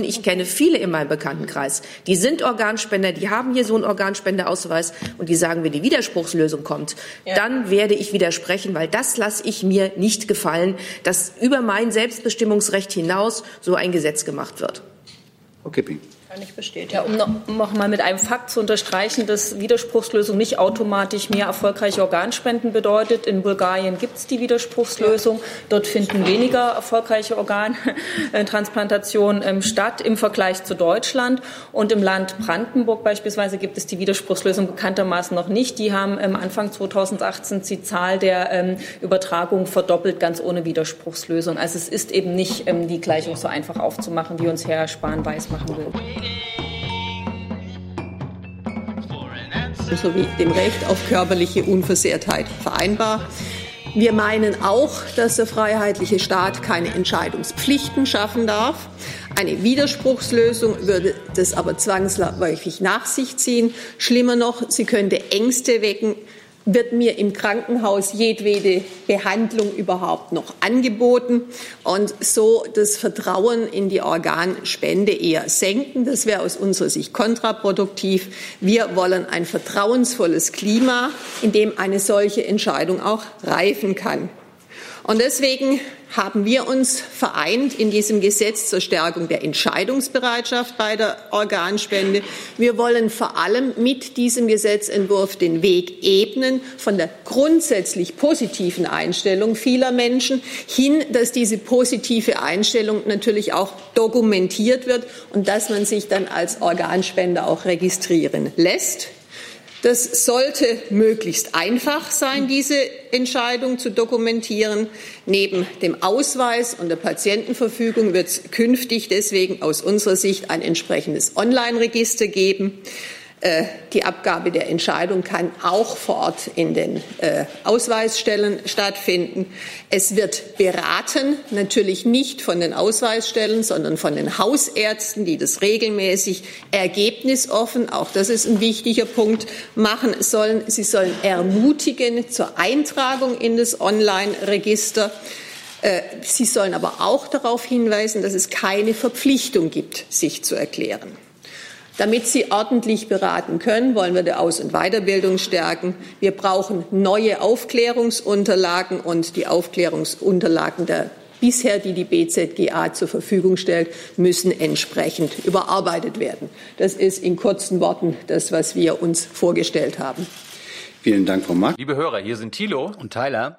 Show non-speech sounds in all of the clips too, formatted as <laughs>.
Ich kenne viele in meinem Bekanntenkreis, die sind Organspender, die haben hier so einen Organspendeausweis und die sagen, wenn die Widerspruchslösung kommt, ja. dann werde ich widersprechen, weil das lasse ich mir nicht gefallen, dass über mein Selbstbestimmungsrecht hinaus so ein Gesetz gemacht wird. Frau Kipping. Kann ich bestätigen. Ja, um noch, noch mal mit einem Fakt zu unterstreichen, dass Widerspruchslösung nicht automatisch mehr erfolgreiche Organspenden bedeutet. In Bulgarien gibt es die Widerspruchslösung. Dort finden weniger erfolgreiche Organtransplantationen ähm, statt im Vergleich zu Deutschland. Und im Land Brandenburg beispielsweise gibt es die Widerspruchslösung bekanntermaßen noch nicht. Die haben ähm, Anfang 2018 die Zahl der ähm, Übertragungen verdoppelt, ganz ohne Widerspruchslösung. Also es ist eben nicht die Gleichung so einfach aufzumachen, wie uns Herr Spahn weismachen will. Sowie dem Recht auf körperliche Unversehrtheit vereinbar. Wir meinen auch, dass der freiheitliche Staat keine Entscheidungspflichten schaffen darf. Eine Widerspruchslösung würde das aber zwangsläufig nach sich ziehen. Schlimmer noch, sie könnte Ängste wecken, wird mir im Krankenhaus jedwede Behandlung überhaupt noch angeboten und so das Vertrauen in die Organspende eher senken. Das wäre aus unserer Sicht kontraproduktiv. Wir wollen ein vertrauensvolles Klima, in dem eine solche Entscheidung auch reifen kann. Und deswegen haben wir uns vereint in diesem Gesetz zur Stärkung der Entscheidungsbereitschaft bei der Organspende. Wir wollen vor allem mit diesem Gesetzentwurf den Weg ebnen von der grundsätzlich positiven Einstellung vieler Menschen hin, dass diese positive Einstellung natürlich auch dokumentiert wird und dass man sich dann als Organspender auch registrieren lässt. Das sollte möglichst einfach sein, diese Entscheidung zu dokumentieren. Neben dem Ausweis und der Patientenverfügung wird es künftig deswegen aus unserer Sicht ein entsprechendes Online-Register geben. Äh, die Abgabe der Entscheidung kann auch vor Ort in den äh, Ausweisstellen stattfinden. Es wird beraten, natürlich nicht von den Ausweisstellen, sondern von den Hausärzten, die das regelmäßig ergebnisoffen, auch das ist ein wichtiger Punkt, machen sollen. Sie sollen ermutigen zur Eintragung in das Online-Register. Äh, sie sollen aber auch darauf hinweisen, dass es keine Verpflichtung gibt, sich zu erklären. Damit Sie ordentlich beraten können, wollen wir die Aus- und Weiterbildung stärken. Wir brauchen neue Aufklärungsunterlagen und die Aufklärungsunterlagen der bisher, die die BZGA zur Verfügung stellt, müssen entsprechend überarbeitet werden. Das ist in kurzen Worten das, was wir uns vorgestellt haben. Vielen Dank, Frau Mack. Liebe Hörer, hier sind Thilo und Tyler.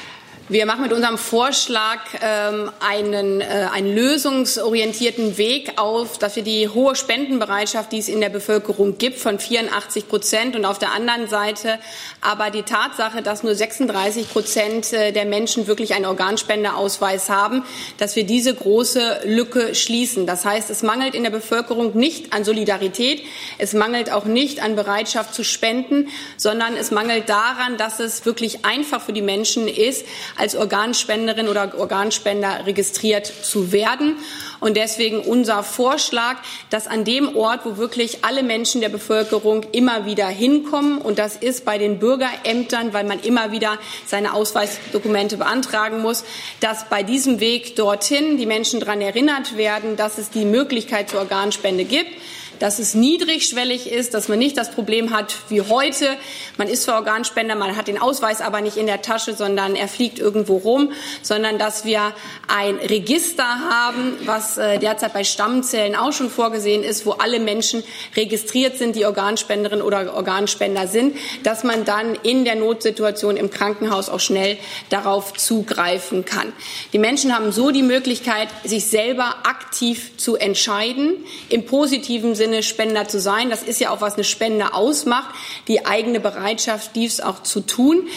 Wir machen mit unserem Vorschlag ähm, einen, äh, einen lösungsorientierten Weg auf, dass wir die hohe Spendenbereitschaft, die es in der Bevölkerung gibt, von 84 Prozent und auf der anderen Seite aber die Tatsache, dass nur 36 Prozent äh, der Menschen wirklich einen Organspendeausweis haben, dass wir diese große Lücke schließen. Das heißt, es mangelt in der Bevölkerung nicht an Solidarität, es mangelt auch nicht an Bereitschaft zu spenden, sondern es mangelt daran, dass es wirklich einfach für die Menschen ist, als Organspenderin oder Organspender registriert zu werden. Und deswegen unser Vorschlag, dass an dem Ort, wo wirklich alle Menschen der Bevölkerung immer wieder hinkommen, und das ist bei den Bürgerämtern, weil man immer wieder seine Ausweisdokumente beantragen muss, dass bei diesem Weg dorthin die Menschen daran erinnert werden, dass es die Möglichkeit zur Organspende gibt dass es niedrigschwellig ist, dass man nicht das Problem hat wie heute. Man ist zwar Organspender, man hat den Ausweis aber nicht in der Tasche, sondern er fliegt irgendwo rum, sondern dass wir ein Register haben, was äh, derzeit bei Stammzellen auch schon vorgesehen ist, wo alle Menschen registriert sind, die Organspenderin oder Organspender sind, dass man dann in der Notsituation im Krankenhaus auch schnell darauf zugreifen kann. Die Menschen haben so die Möglichkeit, sich selber aktiv zu entscheiden, im positiven Sinne Sinne Spender zu sein. Das ist ja auch, was eine Spende ausmacht, die eigene Bereitschaft, dies auch zu tun.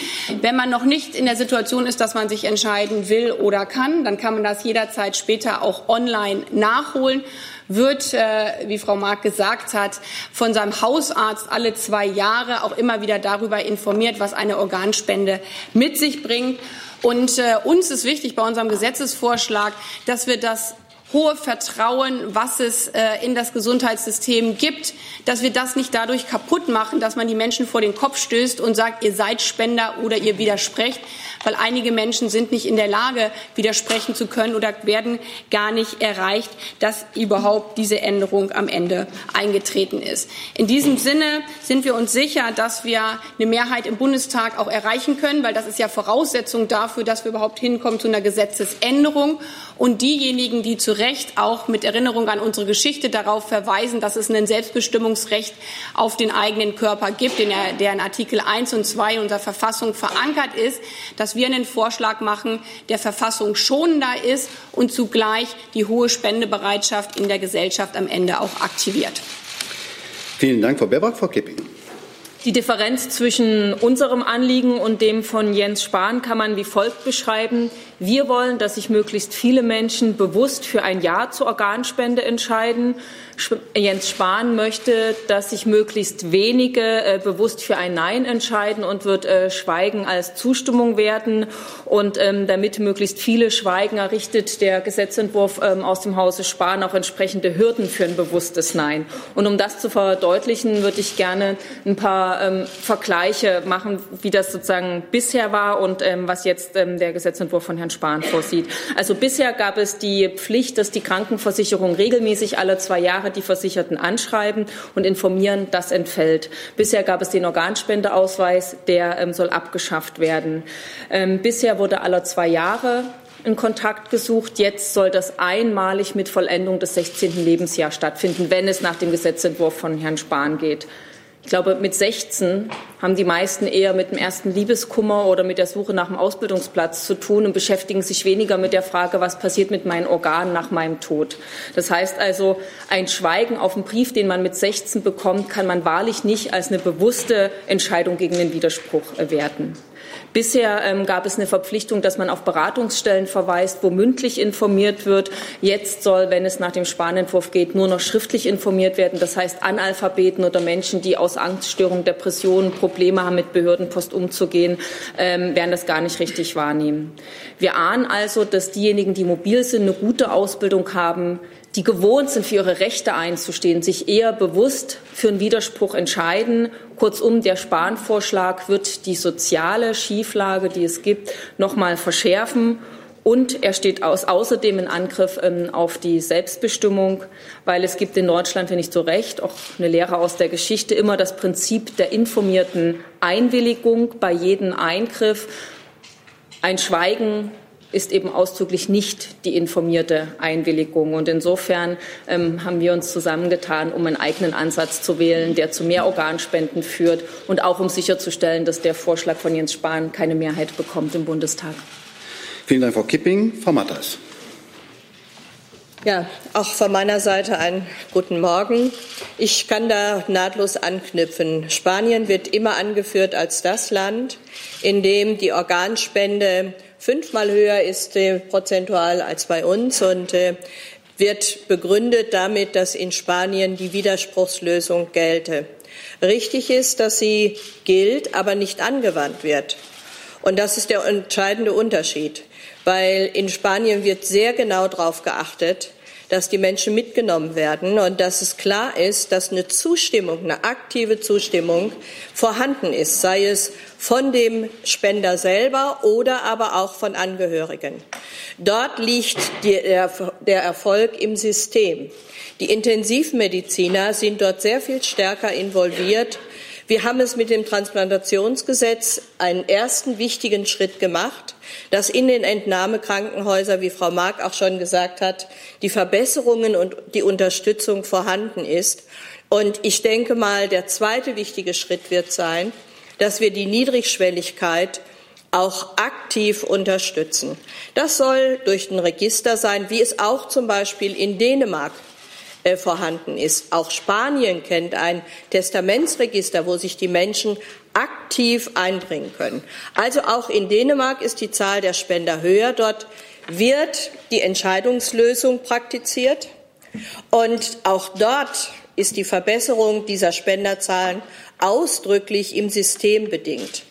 Wenn man noch nicht in der Situation ist, dass man sich entscheiden will oder kann, dann kann man das jederzeit später auch online nachholen wird, äh, wie Frau Mark gesagt hat, von seinem Hausarzt alle zwei Jahre auch immer wieder darüber informiert, was eine Organspende mit sich bringt. Und äh, uns ist wichtig bei unserem Gesetzesvorschlag, dass wir das hohe Vertrauen, was es äh, in das Gesundheitssystem gibt, dass wir das nicht dadurch kaputt machen, dass man die Menschen vor den Kopf stößt und sagt, ihr seid Spender oder ihr widersprecht, weil einige Menschen sind nicht in der Lage, widersprechen zu können oder werden gar nicht erreicht, dass überhaupt diese Änderung am Ende eingetreten ist. In diesem Sinne sind wir uns sicher, dass wir eine Mehrheit im Bundestag auch erreichen können, weil das ist ja Voraussetzung dafür, dass wir überhaupt hinkommen zu einer Gesetzesänderung. Und diejenigen, die zu Recht auch mit Erinnerung an unsere Geschichte darauf verweisen, dass es ein Selbstbestimmungsrecht auf den eigenen Körper gibt, der in Artikel 1 und 2 unserer Verfassung verankert ist, dass wir einen Vorschlag machen, der Verfassung schonender ist und zugleich die hohe Spendebereitschaft in der Gesellschaft am Ende auch aktiviert. Vielen Dank, Frau Baerbock. Frau Kipping. Die Differenz zwischen unserem Anliegen und dem von Jens Spahn kann man wie folgt beschreiben. Wir wollen, dass sich möglichst viele Menschen bewusst für ein Ja zur Organspende entscheiden. Jens Spahn möchte, dass sich möglichst wenige äh, bewusst für ein Nein entscheiden und wird äh, Schweigen als Zustimmung werten. Und ähm, damit möglichst viele schweigen, errichtet der Gesetzentwurf ähm, aus dem Hause Spahn auch entsprechende Hürden für ein bewusstes Nein. Und um das zu verdeutlichen, würde ich gerne ein paar ähm, Vergleiche machen, wie das sozusagen bisher war und ähm, was jetzt ähm, der Gesetzentwurf von Herrn Herrn Spahn vorsieht. Also bisher gab es die Pflicht, dass die Krankenversicherung regelmäßig alle zwei Jahre die Versicherten anschreiben und informieren, das entfällt. Bisher gab es den Organspendeausweis, der ähm, soll abgeschafft werden. Ähm, bisher wurde alle zwei Jahre in Kontakt gesucht. Jetzt soll das einmalig mit Vollendung des 16. Lebensjahres stattfinden, wenn es nach dem Gesetzentwurf von Herrn Spahn geht. Ich glaube, mit 16 haben die meisten eher mit dem ersten Liebeskummer oder mit der Suche nach einem Ausbildungsplatz zu tun und beschäftigen sich weniger mit der Frage, was passiert mit meinen Organen nach meinem Tod. Das heißt also, ein Schweigen auf einen Brief, den man mit 16 bekommt, kann man wahrlich nicht als eine bewusste Entscheidung gegen den Widerspruch werten. Bisher ähm, gab es eine Verpflichtung, dass man auf Beratungsstellen verweist, wo mündlich informiert wird. Jetzt soll, wenn es nach dem Spanentwurf geht, nur noch schriftlich informiert werden. Das heißt, Analphabeten oder Menschen, die aus Angststörungen, Depressionen Probleme haben, mit Behördenpost umzugehen, ähm, werden das gar nicht richtig wahrnehmen. Wir ahnen also, dass diejenigen, die mobil sind, eine gute Ausbildung haben, die gewohnt sind, für ihre Rechte einzustehen, sich eher bewusst für einen Widerspruch entscheiden. Kurzum, der Spanvorschlag wird die soziale Schieflage, die es gibt, noch mal verschärfen. Und er steht aus, außerdem in Angriff ähm, auf die Selbstbestimmung, weil es gibt in Deutschland, wenn nicht so recht, auch eine Lehre aus der Geschichte, immer das Prinzip der informierten Einwilligung bei jedem Eingriff. Ein Schweigen ist eben ausdrücklich nicht die informierte Einwilligung. Und insofern ähm, haben wir uns zusammengetan, um einen eigenen Ansatz zu wählen, der zu mehr Organspenden führt und auch um sicherzustellen, dass der Vorschlag von Jens Spahn keine Mehrheit bekommt im Bundestag. Vielen Dank, Frau Kipping. Frau Matters. Ja, auch von meiner Seite einen guten Morgen. Ich kann da nahtlos anknüpfen. Spanien wird immer angeführt als das Land, in dem die Organspende fünfmal höher ist äh, prozentual als bei uns und äh, wird begründet damit, dass in Spanien die Widerspruchslösung gelte. Richtig ist, dass sie gilt, aber nicht angewandt wird. Und das ist der entscheidende Unterschied, weil in Spanien wird sehr genau darauf geachtet, dass die Menschen mitgenommen werden und dass es klar ist, dass eine Zustimmung, eine aktive Zustimmung vorhanden ist, sei es von dem Spender selber oder aber auch von Angehörigen. Dort liegt der, der Erfolg im System. Die Intensivmediziner sind dort sehr viel stärker involviert wir haben es mit dem Transplantationsgesetz einen ersten wichtigen Schritt gemacht, dass in den Entnahmekrankenhäusern, wie Frau Mark auch schon gesagt hat, die Verbesserungen und die Unterstützung vorhanden ist. Und ich denke mal, der zweite wichtige Schritt wird sein, dass wir die Niedrigschwelligkeit auch aktiv unterstützen. Das soll durch ein Register sein, wie es auch zum Beispiel in Dänemark äh, vorhanden ist. Auch Spanien kennt ein Testamentsregister, wo sich die Menschen aktiv einbringen können. Also auch in Dänemark ist die Zahl der Spender höher. Dort wird die Entscheidungslösung praktiziert. Und auch dort ist die Verbesserung dieser Spenderzahlen ausdrücklich im System bedingt,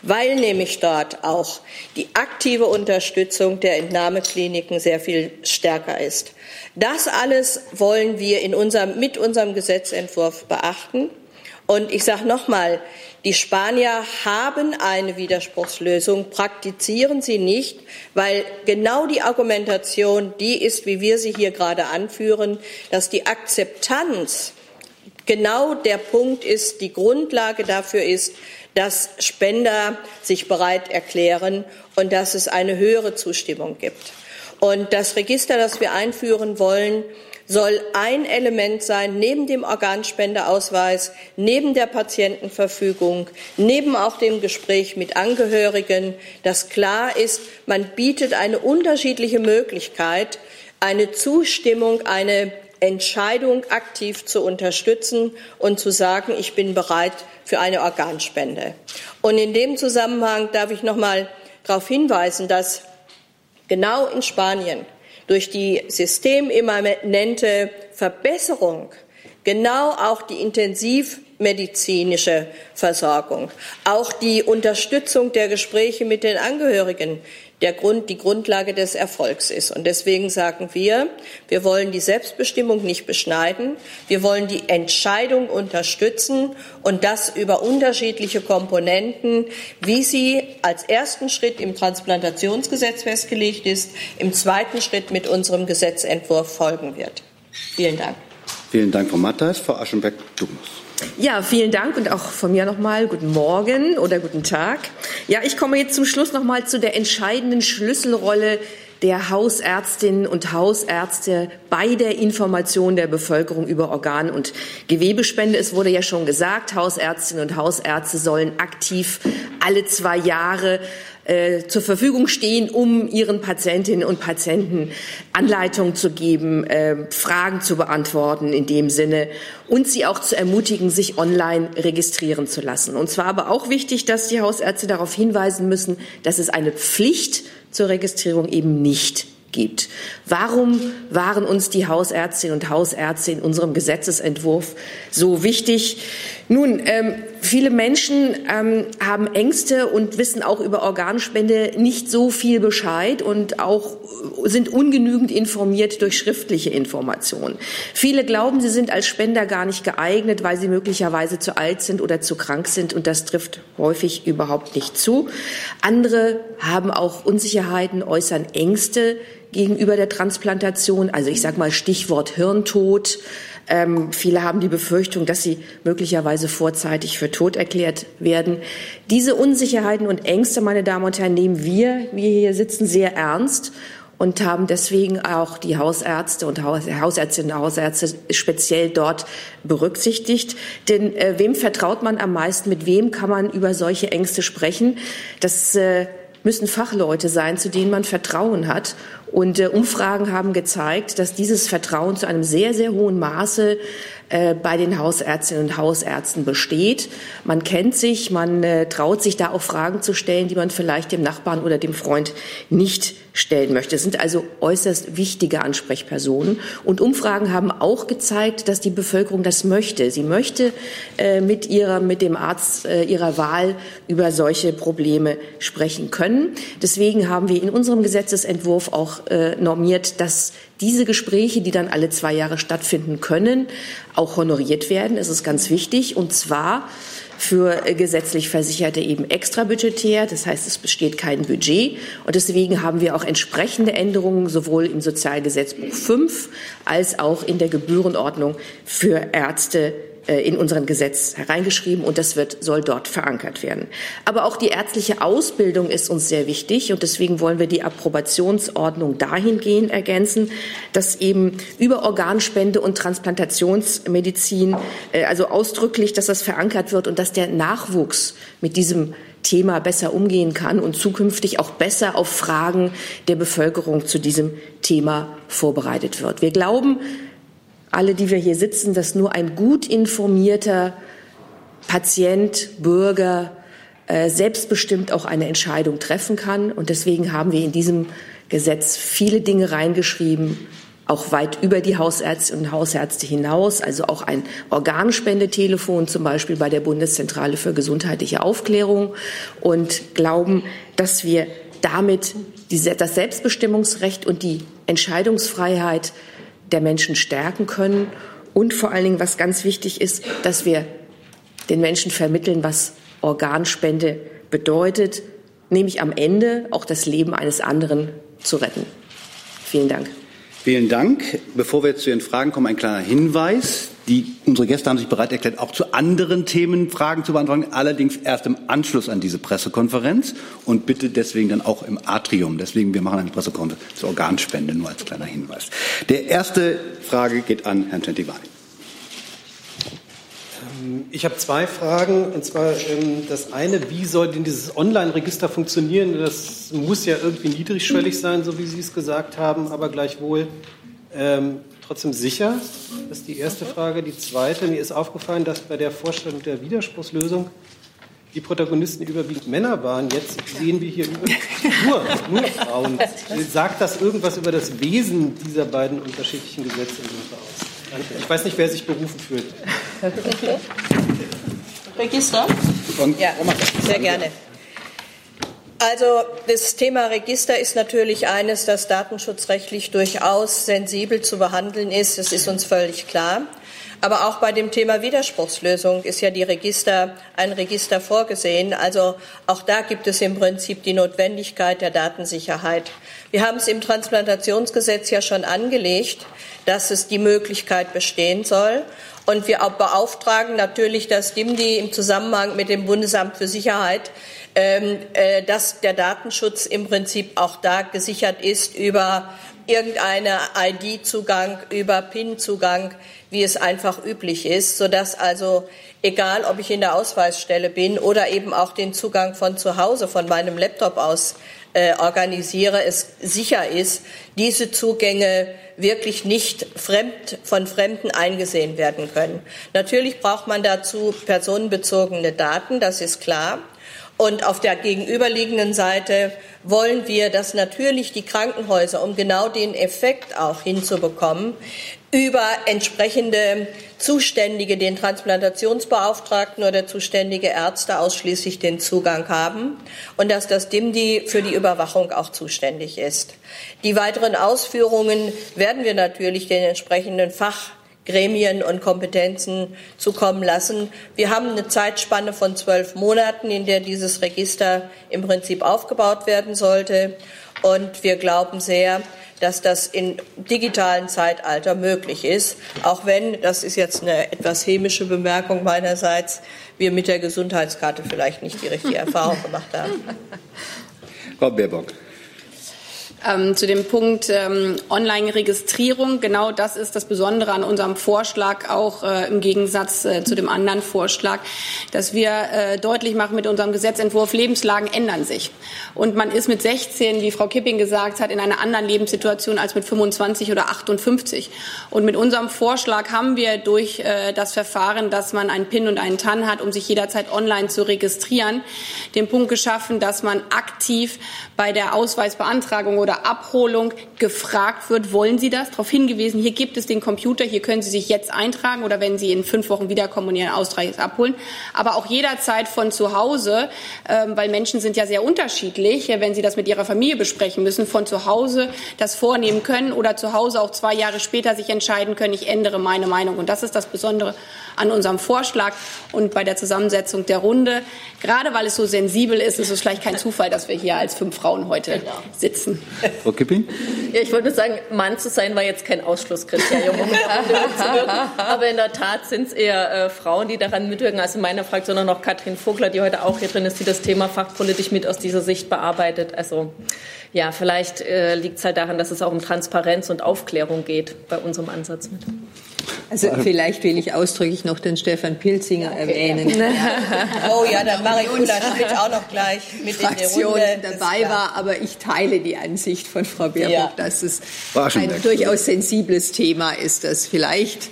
weil nämlich dort auch die aktive Unterstützung der Entnahmekliniken sehr viel stärker ist. Das alles wollen wir in unserem, mit unserem Gesetzentwurf beachten. Und ich sage nochmal, die Spanier haben eine Widerspruchslösung, praktizieren sie nicht, weil genau die Argumentation die ist, wie wir sie hier gerade anführen, dass die Akzeptanz genau der Punkt ist, die Grundlage dafür ist, dass Spender sich bereit erklären und dass es eine höhere Zustimmung gibt. Und das Register, das wir einführen wollen, soll ein Element sein, neben dem Organspendeausweis, neben der Patientenverfügung, neben auch dem Gespräch mit Angehörigen, dass klar ist, man bietet eine unterschiedliche Möglichkeit, eine Zustimmung, eine Entscheidung aktiv zu unterstützen und zu sagen, ich bin bereit für eine Organspende. Und in dem Zusammenhang darf ich noch mal darauf hinweisen, dass genau in Spanien durch die systemimmanente Verbesserung genau auch die intensivmedizinische Versorgung, auch die Unterstützung der Gespräche mit den Angehörigen der Grund, die Grundlage des Erfolgs ist. Und deswegen sagen wir, wir wollen die Selbstbestimmung nicht beschneiden. Wir wollen die Entscheidung unterstützen und das über unterschiedliche Komponenten, wie sie als ersten Schritt im Transplantationsgesetz festgelegt ist, im zweiten Schritt mit unserem Gesetzentwurf folgen wird. Vielen Dank. Vielen Dank, Frau Matthias. Frau Aschenbeck-Dumus. Ja, vielen Dank und auch von mir nochmal guten Morgen oder guten Tag. Ja, ich komme jetzt zum Schluss nochmal zu der entscheidenden Schlüsselrolle der Hausärztinnen und Hausärzte bei der Information der Bevölkerung über Organ- und Gewebespende. Es wurde ja schon gesagt, Hausärztinnen und Hausärzte sollen aktiv alle zwei Jahre äh, zur Verfügung stehen, um ihren Patientinnen und Patienten Anleitungen zu geben, äh, Fragen zu beantworten in dem Sinne und sie auch zu ermutigen, sich online registrieren zu lassen. Und zwar aber auch wichtig, dass die Hausärzte darauf hinweisen müssen, dass es eine Pflicht zur Registrierung eben nicht gibt. Warum waren uns die Hausärztinnen und Hausärzte in unserem Gesetzesentwurf so wichtig? Nun, ähm, viele Menschen ähm, haben Ängste und wissen auch über Organspende nicht so viel Bescheid und auch sind ungenügend informiert durch schriftliche Informationen. Viele glauben, sie sind als Spender gar nicht geeignet, weil sie möglicherweise zu alt sind oder zu krank sind und das trifft häufig überhaupt nicht zu. Andere haben auch Unsicherheiten, äußern Ängste gegenüber der Transplantation, also ich sage mal Stichwort Hirntod. Ähm, viele haben die Befürchtung, dass sie möglicherweise vorzeitig für tot erklärt werden. Diese Unsicherheiten und Ängste, meine Damen und Herren, nehmen wir, wir hier sitzen, sehr ernst und haben deswegen auch die Hausärzte und Hausärztinnen und Hausärzte speziell dort berücksichtigt. Denn äh, wem vertraut man am meisten? Mit wem kann man über solche Ängste sprechen? Das äh, müssen Fachleute sein, zu denen man Vertrauen hat. Und äh, Umfragen haben gezeigt, dass dieses Vertrauen zu einem sehr, sehr hohen Maße äh, bei den Hausärztinnen und Hausärzten besteht. Man kennt sich, man äh, traut sich da auch Fragen zu stellen, die man vielleicht dem Nachbarn oder dem Freund nicht stellen möchte. Es sind also äußerst wichtige Ansprechpersonen. Und Umfragen haben auch gezeigt, dass die Bevölkerung das möchte. Sie möchte äh, mit ihrer, mit dem Arzt äh, ihrer Wahl über solche Probleme sprechen können. Deswegen haben wir in unserem Gesetzesentwurf auch äh, normiert, dass diese Gespräche, die dann alle zwei Jahre stattfinden können, auch honoriert werden. Es ist ganz wichtig. Und zwar für gesetzlich Versicherte eben extrabudgetär. Das heißt, es besteht kein Budget. Und deswegen haben wir auch entsprechende Änderungen sowohl im Sozialgesetzbuch 5 als auch in der Gebührenordnung für Ärzte äh, in unseren Gesetz hereingeschrieben und das wird, soll dort verankert werden. Aber auch die ärztliche Ausbildung ist uns sehr wichtig und deswegen wollen wir die Approbationsordnung dahingehend ergänzen, dass eben über Organspende und Transplantationsmedizin, äh, also ausdrücklich, dass das verankert wird und dass der Nachwuchs mit diesem Thema besser umgehen kann und zukünftig auch besser auf Fragen der Bevölkerung zu diesem Thema vorbereitet wird. Wir glauben, alle, die wir hier sitzen, dass nur ein gut informierter Patient, Bürger äh, selbstbestimmt auch eine Entscheidung treffen kann. Und deswegen haben wir in diesem Gesetz viele Dinge reingeschrieben, auch weit über die Hausärzte und Hausärzte hinaus, also auch ein Organspendetelefon zum Beispiel bei der Bundeszentrale für gesundheitliche Aufklärung und glauben, dass wir damit das Selbstbestimmungsrecht und die Entscheidungsfreiheit der Menschen stärken können und vor allen Dingen, was ganz wichtig ist, dass wir den Menschen vermitteln, was Organspende bedeutet, nämlich am Ende auch das Leben eines anderen zu retten. Vielen Dank. Vielen Dank. Bevor wir zu Ihren Fragen kommen, ein kleiner Hinweis. Die, unsere Gäste haben sich bereit erklärt, auch zu anderen Themen Fragen zu beantworten, allerdings erst im Anschluss an diese Pressekonferenz und bitte deswegen dann auch im Atrium. Deswegen, wir machen eine Pressekonferenz zur Organspende, nur als kleiner Hinweis. Der erste Frage geht an Herrn Tentivani. Ähm, ich habe zwei Fragen. Und zwar ähm, das eine, wie soll denn dieses Online-Register funktionieren? Das muss ja irgendwie niedrigschwellig sein, so wie Sie es gesagt haben, aber gleichwohl ähm, trotzdem sicher? Das ist die erste Frage. Die zweite, mir ist aufgefallen, dass bei der Vorstellung der Widerspruchslösung die Protagonisten überwiegend Männer waren. Jetzt sehen wir hier nur, nur Frauen. <laughs> Sagt das irgendwas über das Wesen dieser beiden unterschiedlichen Gesetze aus? Ich weiß nicht, wer sich berufen fühlt. Register? Ja, sehr gerne. Also das Thema Register ist natürlich eines, das datenschutzrechtlich durchaus sensibel zu behandeln ist. Das ist uns völlig klar. Aber auch bei dem Thema Widerspruchslösung ist ja die Register, ein Register vorgesehen. Also auch da gibt es im Prinzip die Notwendigkeit der Datensicherheit. Wir haben es im Transplantationsgesetz ja schon angelegt, dass es die Möglichkeit bestehen soll. Und wir beauftragen natürlich das DIMDI im Zusammenhang mit dem Bundesamt für Sicherheit ähm, äh, dass der Datenschutz im Prinzip auch da gesichert ist über irgendeine ID-Zugang, über PIN-Zugang, wie es einfach üblich ist, sodass also egal, ob ich in der Ausweisstelle bin oder eben auch den Zugang von zu Hause, von meinem Laptop aus äh, organisiere, es sicher ist, diese Zugänge wirklich nicht fremd, von Fremden eingesehen werden können. Natürlich braucht man dazu personenbezogene Daten, das ist klar. Und auf der gegenüberliegenden Seite wollen wir, dass natürlich die Krankenhäuser, um genau den Effekt auch hinzubekommen, über entsprechende Zuständige, den Transplantationsbeauftragten oder zuständige Ärzte ausschließlich den Zugang haben und dass das DIMDI für die Überwachung auch zuständig ist. Die weiteren Ausführungen werden wir natürlich den entsprechenden Fach Gremien und Kompetenzen zukommen lassen. Wir haben eine Zeitspanne von zwölf Monaten, in der dieses Register im Prinzip aufgebaut werden sollte. Und wir glauben sehr, dass das im digitalen Zeitalter möglich ist, auch wenn, das ist jetzt eine etwas hämische Bemerkung meinerseits, wir mit der Gesundheitskarte vielleicht nicht die richtige <laughs> Erfahrung gemacht haben. Frau Baerbock. Ähm, zu dem Punkt ähm, Online-Registrierung, genau das ist das Besondere an unserem Vorschlag, auch äh, im Gegensatz äh, zu dem anderen Vorschlag, dass wir äh, deutlich machen mit unserem Gesetzentwurf, Lebenslagen ändern sich. Und man ist mit 16, wie Frau Kipping gesagt hat, in einer anderen Lebenssituation als mit 25 oder 58. Und mit unserem Vorschlag haben wir durch äh, das Verfahren, dass man einen PIN und einen TAN hat, um sich jederzeit online zu registrieren, den Punkt geschaffen, dass man aktiv bei der Ausweisbeantragung oder oder Abholung gefragt wird, wollen Sie das? Darauf hingewiesen, hier gibt es den Computer, hier können Sie sich jetzt eintragen oder wenn Sie in fünf Wochen wiederkommen und Ihren Ausweis abholen. Aber auch jederzeit von zu Hause, ähm, weil Menschen sind ja sehr unterschiedlich, wenn Sie das mit Ihrer Familie besprechen müssen, von zu Hause das vornehmen können oder zu Hause auch zwei Jahre später sich entscheiden können, ich ändere meine Meinung. Und das ist das Besondere an unserem Vorschlag und bei der Zusammensetzung der Runde. Gerade weil es so sensibel ist, ist es vielleicht kein Zufall, dass wir hier als fünf Frauen heute genau. sitzen. Frau Kipping? Ja, ich wollte nur sagen, Mann zu sein war jetzt kein Ausschlusskriterium, um Aber in der Tat sind es eher äh, Frauen, die daran mitwirken. Also in meiner Fraktion auch noch Katrin Vogler, die heute auch hier drin ist, die das Thema fachpolitisch mit aus dieser Sicht bearbeitet. Also ja, vielleicht äh, liegt es halt daran, dass es auch um Transparenz und Aufklärung geht bei unserem Ansatz mit. Also vielleicht will ich ausdrücklich noch den Stefan Pilzinger okay. erwähnen. <laughs> oh ja, dann mache ich Ulla Schmidt auch noch gleich mit Fraktion in der Runde. dabei war, aber ich teile die Ansicht von Frau Baerbock, ja. dass es ein durchaus sensibles Thema ist, das vielleicht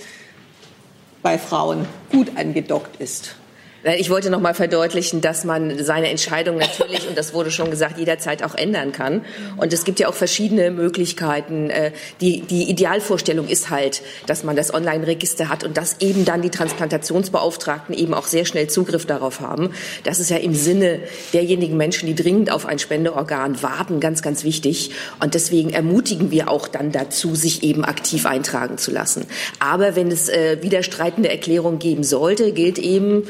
bei Frauen gut angedockt ist. Ich wollte noch mal verdeutlichen, dass man seine Entscheidung natürlich, und das wurde schon gesagt, jederzeit auch ändern kann. Und es gibt ja auch verschiedene Möglichkeiten. Äh, die, die Idealvorstellung ist halt, dass man das Online-Register hat und dass eben dann die Transplantationsbeauftragten eben auch sehr schnell Zugriff darauf haben. Das ist ja im Sinne derjenigen Menschen, die dringend auf ein Spendeorgan warten, ganz, ganz wichtig. Und deswegen ermutigen wir auch dann dazu, sich eben aktiv eintragen zu lassen. Aber wenn es äh, widerstreitende Erklärungen geben sollte, gilt eben,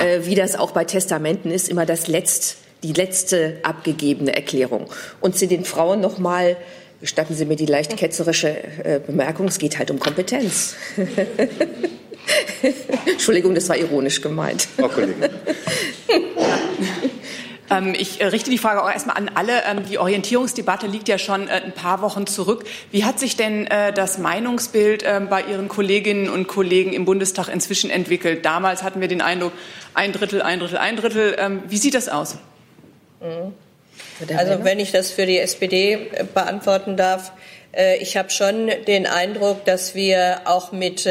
äh, wie das auch bei Testamenten ist, immer das letzt, die letzte abgegebene Erklärung. Und zu den Frauen noch mal Gestatten Sie mir die leicht ketzerische äh, Bemerkung, es geht halt um Kompetenz. <laughs> Entschuldigung, das war ironisch gemeint. Frau <laughs> Kollegin. Ähm, ich äh, richte die Frage auch erstmal an alle. Ähm, die Orientierungsdebatte liegt ja schon äh, ein paar Wochen zurück. Wie hat sich denn äh, das Meinungsbild ähm, bei Ihren Kolleginnen und Kollegen im Bundestag inzwischen entwickelt? Damals hatten wir den Eindruck, ein Drittel, ein Drittel, ein Drittel. Wie sieht das aus? Mhm. Also wenn ich das für die SPD beantworten darf, ich habe schon den Eindruck, dass wir auch mit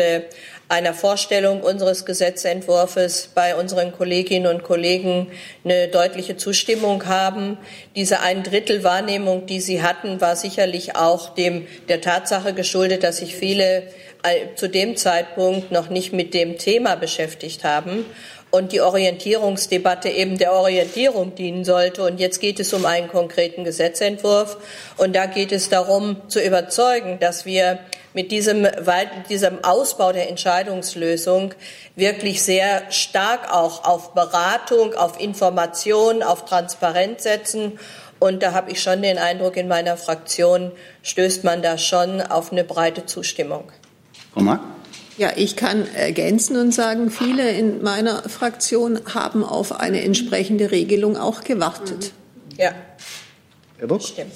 einer Vorstellung unseres Gesetzentwurfs bei unseren Kolleginnen und Kollegen eine deutliche Zustimmung haben. Diese ein Drittel Wahrnehmung, die Sie hatten, war sicherlich auch dem der Tatsache geschuldet, dass sich viele äh, zu dem Zeitpunkt noch nicht mit dem Thema beschäftigt haben und die Orientierungsdebatte eben der Orientierung dienen sollte. Und jetzt geht es um einen konkreten Gesetzentwurf. Und da geht es darum, zu überzeugen, dass wir mit diesem, diesem Ausbau der Entscheidungslösung wirklich sehr stark auch auf Beratung, auf Information, auf Transparenz setzen. Und da habe ich schon den Eindruck, in meiner Fraktion stößt man da schon auf eine breite Zustimmung. Frau Mark? Ja, ich kann ergänzen und sagen, viele in meiner Fraktion haben auf eine entsprechende Regelung auch gewartet. Ja. Herr Buck? Stimmt.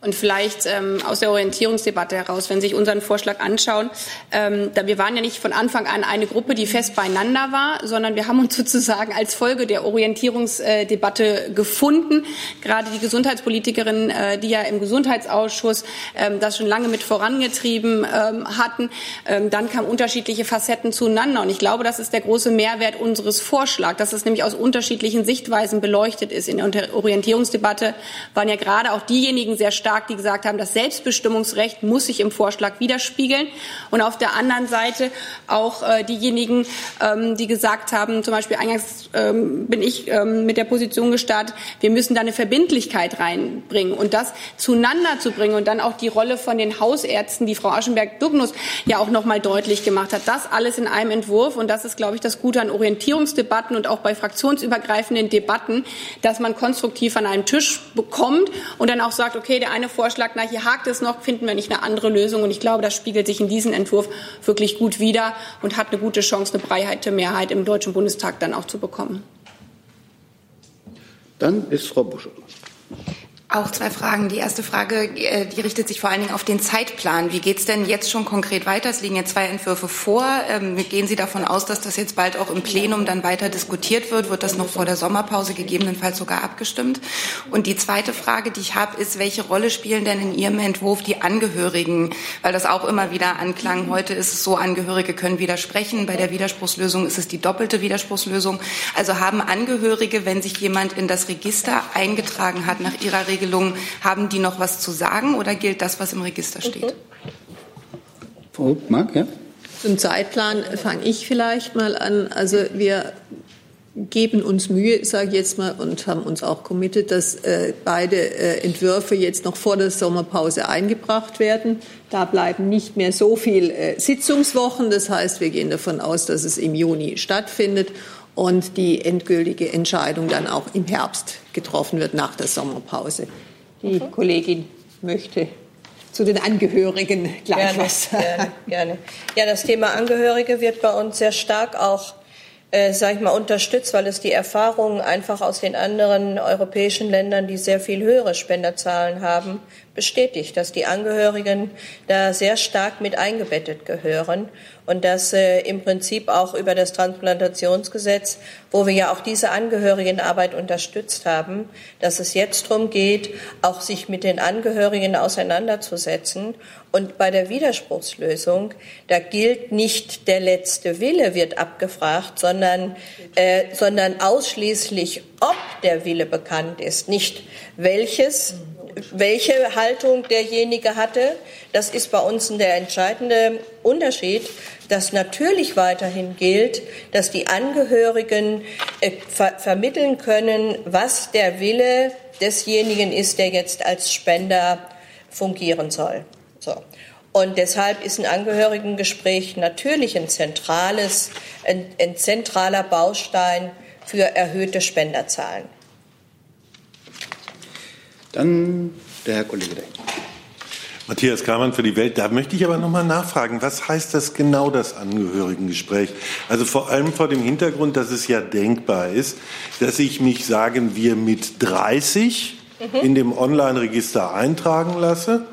Und vielleicht ähm, aus der Orientierungsdebatte heraus, wenn Sie sich unseren Vorschlag anschauen, ähm, da wir waren ja nicht von Anfang an eine Gruppe, die fest beieinander war, sondern wir haben uns <laughs> sozusagen als Folge der Orientierungsdebatte gefunden. Gerade die Gesundheitspolitikerinnen, äh, die ja im Gesundheitsausschuss ähm, das schon lange mit vorangetrieben ähm, hatten, ähm, dann kamen unterschiedliche Facetten zueinander. Und ich glaube, das ist der große Mehrwert unseres Vorschlags, dass es nämlich aus unterschiedlichen Sichtweisen beleuchtet ist. In der Orientierungsdebatte waren ja gerade auch diejenigen sehr stark stark, die gesagt haben, das Selbstbestimmungsrecht muss sich im Vorschlag widerspiegeln. Und auf der anderen Seite auch äh, diejenigen, ähm, die gesagt haben, zum Beispiel eingangs ähm, bin ich ähm, mit der Position gestartet, wir müssen da eine Verbindlichkeit reinbringen und das zueinander zu bringen und dann auch die Rolle von den Hausärzten, die Frau Aschenberg-Dugnus ja auch noch mal deutlich gemacht hat. Das alles in einem Entwurf und das ist, glaube ich, das Gute an Orientierungsdebatten und auch bei fraktionsübergreifenden Debatten, dass man konstruktiv an einen Tisch bekommt und dann auch sagt, okay, der eine Vorschlag, na, hier hakt es noch, finden wir nicht eine andere Lösung. Und ich glaube, das spiegelt sich in diesem Entwurf wirklich gut wider und hat eine gute Chance, eine breite Mehrheit im Deutschen Bundestag dann auch zu bekommen. Dann ist Frau Buschow. Auch zwei Fragen. Die erste Frage, äh, die richtet sich vor allen Dingen auf den Zeitplan. Wie geht es denn jetzt schon konkret weiter? Es liegen jetzt zwei Entwürfe vor. Ähm, gehen Sie davon aus, dass das jetzt bald auch im Plenum dann weiter diskutiert wird? Wird das noch vor der Sommerpause gegebenenfalls sogar abgestimmt? Und die zweite Frage, die ich habe, ist, welche Rolle spielen denn in Ihrem Entwurf die Angehörigen? Weil das auch immer wieder anklang. Heute ist es so, Angehörige können widersprechen. Bei der Widerspruchslösung ist es die doppelte Widerspruchslösung. Also haben Angehörige, wenn sich jemand in das Register eingetragen hat, nach ihrer Regelung, Regelungen, haben die noch was zu sagen oder gilt das, was im Register steht? Frau Mark, ja? Zum Zeitplan fange ich vielleicht mal an. Also wir geben uns Mühe, sage ich jetzt mal, und haben uns auch committed, dass äh, beide äh, Entwürfe jetzt noch vor der Sommerpause eingebracht werden. Da bleiben nicht mehr so viele äh, Sitzungswochen. Das heißt, wir gehen davon aus, dass es im Juni stattfindet und die endgültige Entscheidung dann auch im Herbst getroffen wird nach der Sommerpause. Die. Kollegin möchte zu den Angehörigen gleich gerne, was Gerne, gerne. Ja, das Thema Angehörige wird bei uns sehr stark auch, äh, sage ich mal, unterstützt, weil es die Erfahrungen einfach aus den anderen europäischen Ländern, die sehr viel höhere Spenderzahlen haben, bestätigt, dass die Angehörigen da sehr stark mit eingebettet gehören und dass äh, im Prinzip auch über das Transplantationsgesetz, wo wir ja auch diese Angehörigenarbeit unterstützt haben, dass es jetzt darum geht, auch sich mit den Angehörigen auseinanderzusetzen. Und bei der Widerspruchslösung, da gilt nicht der letzte Wille wird abgefragt, sondern, äh, sondern ausschließlich, ob der Wille bekannt ist, nicht welches welche Haltung derjenige hatte. Das ist bei uns der entscheidende Unterschied, dass natürlich weiterhin gilt, dass die Angehörigen äh, ver vermitteln können, was der Wille desjenigen ist, der jetzt als Spender fungieren soll. So. Und deshalb ist ein Angehörigengespräch natürlich ein zentrales, ein, ein zentraler Baustein für erhöhte Spenderzahlen. Dann der Herr Kollege Denk. Matthias Kamann für die Welt. Da möchte ich aber noch mal nachfragen, was heißt das genau, das Angehörigengespräch? Also vor allem vor dem Hintergrund, dass es ja denkbar ist, dass ich mich, sagen wir, mit 30 mhm. in dem Online-Register eintragen lasse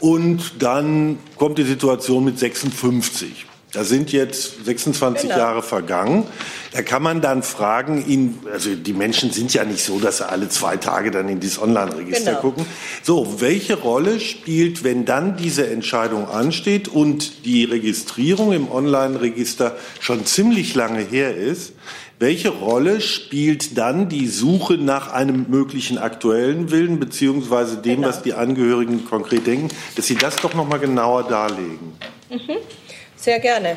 und dann kommt die Situation mit 56. Da sind jetzt 26 genau. Jahre vergangen. Da kann man dann fragen, ihn, also die Menschen sind ja nicht so, dass sie alle zwei Tage dann in dieses Online-Register genau. gucken. So, welche Rolle spielt, wenn dann diese Entscheidung ansteht und die Registrierung im Online-Register schon ziemlich lange her ist? Welche Rolle spielt dann die Suche nach einem möglichen aktuellen Willen beziehungsweise dem, genau. was die Angehörigen konkret denken, dass Sie das doch noch mal genauer darlegen? Mhm. Sehr gerne.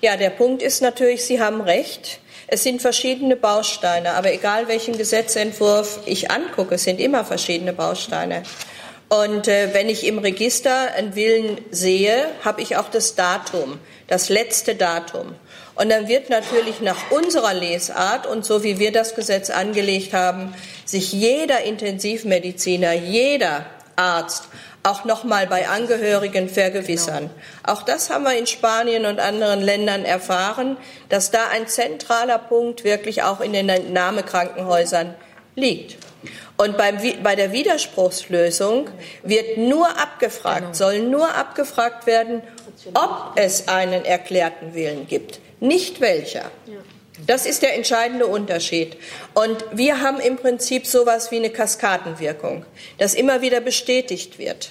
Ja, der Punkt ist natürlich, Sie haben recht. Es sind verschiedene Bausteine, aber egal welchen Gesetzentwurf ich angucke, es sind immer verschiedene Bausteine. Und äh, wenn ich im Register einen Willen sehe, habe ich auch das Datum, das letzte Datum. Und dann wird natürlich nach unserer Lesart und so wie wir das Gesetz angelegt haben, sich jeder Intensivmediziner, jeder Arzt auch noch mal bei Angehörigen vergewissern. Auch das haben wir in Spanien und anderen Ländern erfahren, dass da ein zentraler Punkt wirklich auch in den Entnahmekrankenhäusern liegt. Und beim, bei der Widerspruchslösung wird nur abgefragt, genau. soll nur abgefragt werden, ob es einen erklärten Willen gibt, nicht welcher. Das ist der entscheidende Unterschied. Und wir haben im Prinzip so etwas wie eine Kaskadenwirkung, das immer wieder bestätigt wird.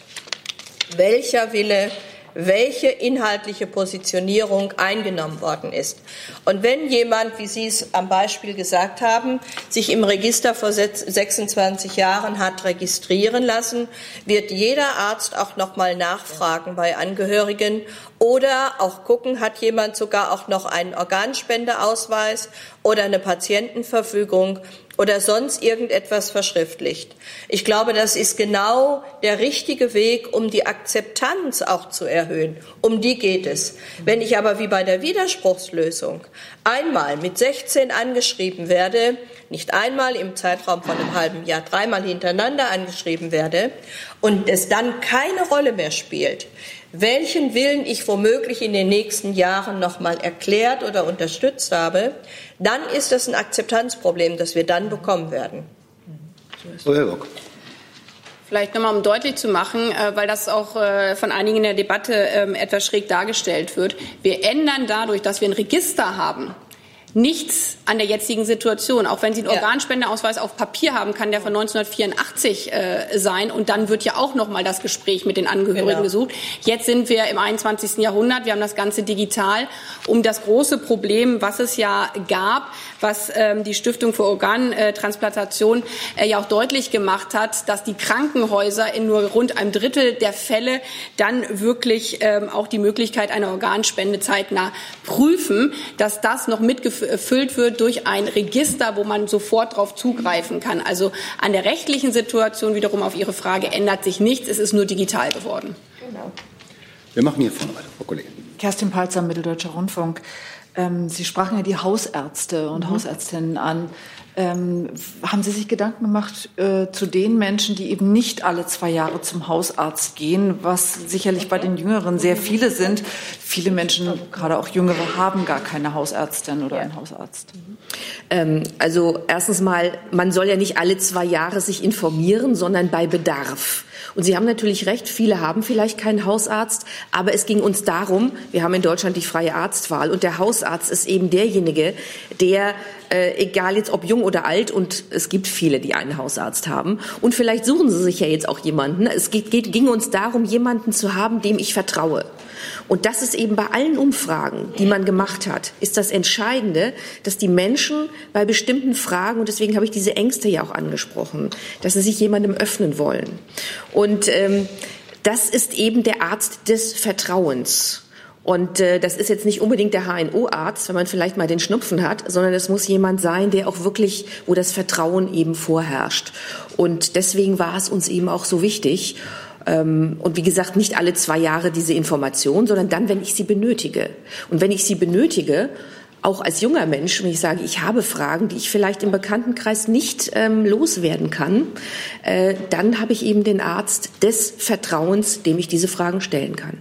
Welcher Wille welche inhaltliche Positionierung eingenommen worden ist. Und wenn jemand, wie Sie es am Beispiel gesagt haben, sich im Register vor 26 Jahren hat registrieren lassen, wird jeder Arzt auch noch mal nachfragen bei Angehörigen oder auch gucken, hat jemand sogar auch noch einen Organspendeausweis oder eine Patientenverfügung oder sonst irgendetwas verschriftlicht. Ich glaube, das ist genau der richtige Weg, um die Akzeptanz auch zu erhöhen. Um die geht es. Wenn ich aber wie bei der Widerspruchslösung einmal mit 16 angeschrieben werde, nicht einmal im Zeitraum von einem halben Jahr, dreimal hintereinander angeschrieben werde und es dann keine Rolle mehr spielt, welchen Willen ich womöglich in den nächsten Jahren noch mal erklärt oder unterstützt habe, dann ist das ein Akzeptanzproblem, das wir dann bekommen werden. Vielleicht nochmal, um deutlich zu machen, äh, weil das auch äh, von einigen in der Debatte ähm, etwas schräg dargestellt wird. Wir ändern dadurch, dass wir ein Register haben, nichts an der jetzigen Situation. Auch wenn Sie einen ja. Organspendeausweis auf Papier haben, kann der von 1984 äh, sein. Und dann wird ja auch noch mal das Gespräch mit den Angehörigen genau. gesucht. Jetzt sind wir im 21. Jahrhundert. Wir haben das Ganze digital. Um das große Problem, was es ja gab, was ähm, die Stiftung für Organtransplantation äh, ja auch deutlich gemacht hat, dass die Krankenhäuser in nur rund einem Drittel der Fälle dann wirklich ähm, auch die Möglichkeit einer Organspende zeitnah prüfen, dass das noch mitgefüllt wird durch ein Register, wo man sofort darauf zugreifen kann. Also an der rechtlichen Situation wiederum auf Ihre Frage ändert sich nichts. Es ist nur digital geworden. Genau. Wir machen hier vorne weiter, Frau Kollegin. Kerstin Palzer, Mitteldeutscher Rundfunk. Ähm, Sie sprachen ja die Hausärzte und mhm. Hausärztinnen an. Ähm, haben Sie sich Gedanken gemacht äh, zu den Menschen, die eben nicht alle zwei Jahre zum Hausarzt gehen, was sicherlich bei den Jüngeren sehr viele sind? Viele Menschen, gerade auch Jüngere, haben gar keine Hausärztin oder einen Hausarzt. Ähm, also erstens mal, man soll ja nicht alle zwei Jahre sich informieren, sondern bei Bedarf. Und Sie haben natürlich recht, viele haben vielleicht keinen Hausarzt, aber es ging uns darum, wir haben in Deutschland die freie Arztwahl und der Hausarzt ist eben derjenige, der äh, egal jetzt ob jung oder alt, und es gibt viele, die einen Hausarzt haben. Und vielleicht suchen Sie sich ja jetzt auch jemanden. Es geht, geht, ging uns darum, jemanden zu haben, dem ich vertraue. Und das ist eben bei allen Umfragen, die man gemacht hat, ist das Entscheidende, dass die Menschen bei bestimmten Fragen, und deswegen habe ich diese Ängste ja auch angesprochen, dass sie sich jemandem öffnen wollen. Und ähm, das ist eben der Arzt des Vertrauens. Und äh, das ist jetzt nicht unbedingt der HNO-Arzt, wenn man vielleicht mal den Schnupfen hat, sondern es muss jemand sein, der auch wirklich, wo das Vertrauen eben vorherrscht. Und deswegen war es uns eben auch so wichtig. Ähm, und wie gesagt, nicht alle zwei Jahre diese Information, sondern dann, wenn ich sie benötige. Und wenn ich sie benötige, auch als junger Mensch, wenn ich sage, ich habe Fragen, die ich vielleicht im Bekanntenkreis nicht ähm, loswerden kann, äh, dann habe ich eben den Arzt des Vertrauens, dem ich diese Fragen stellen kann.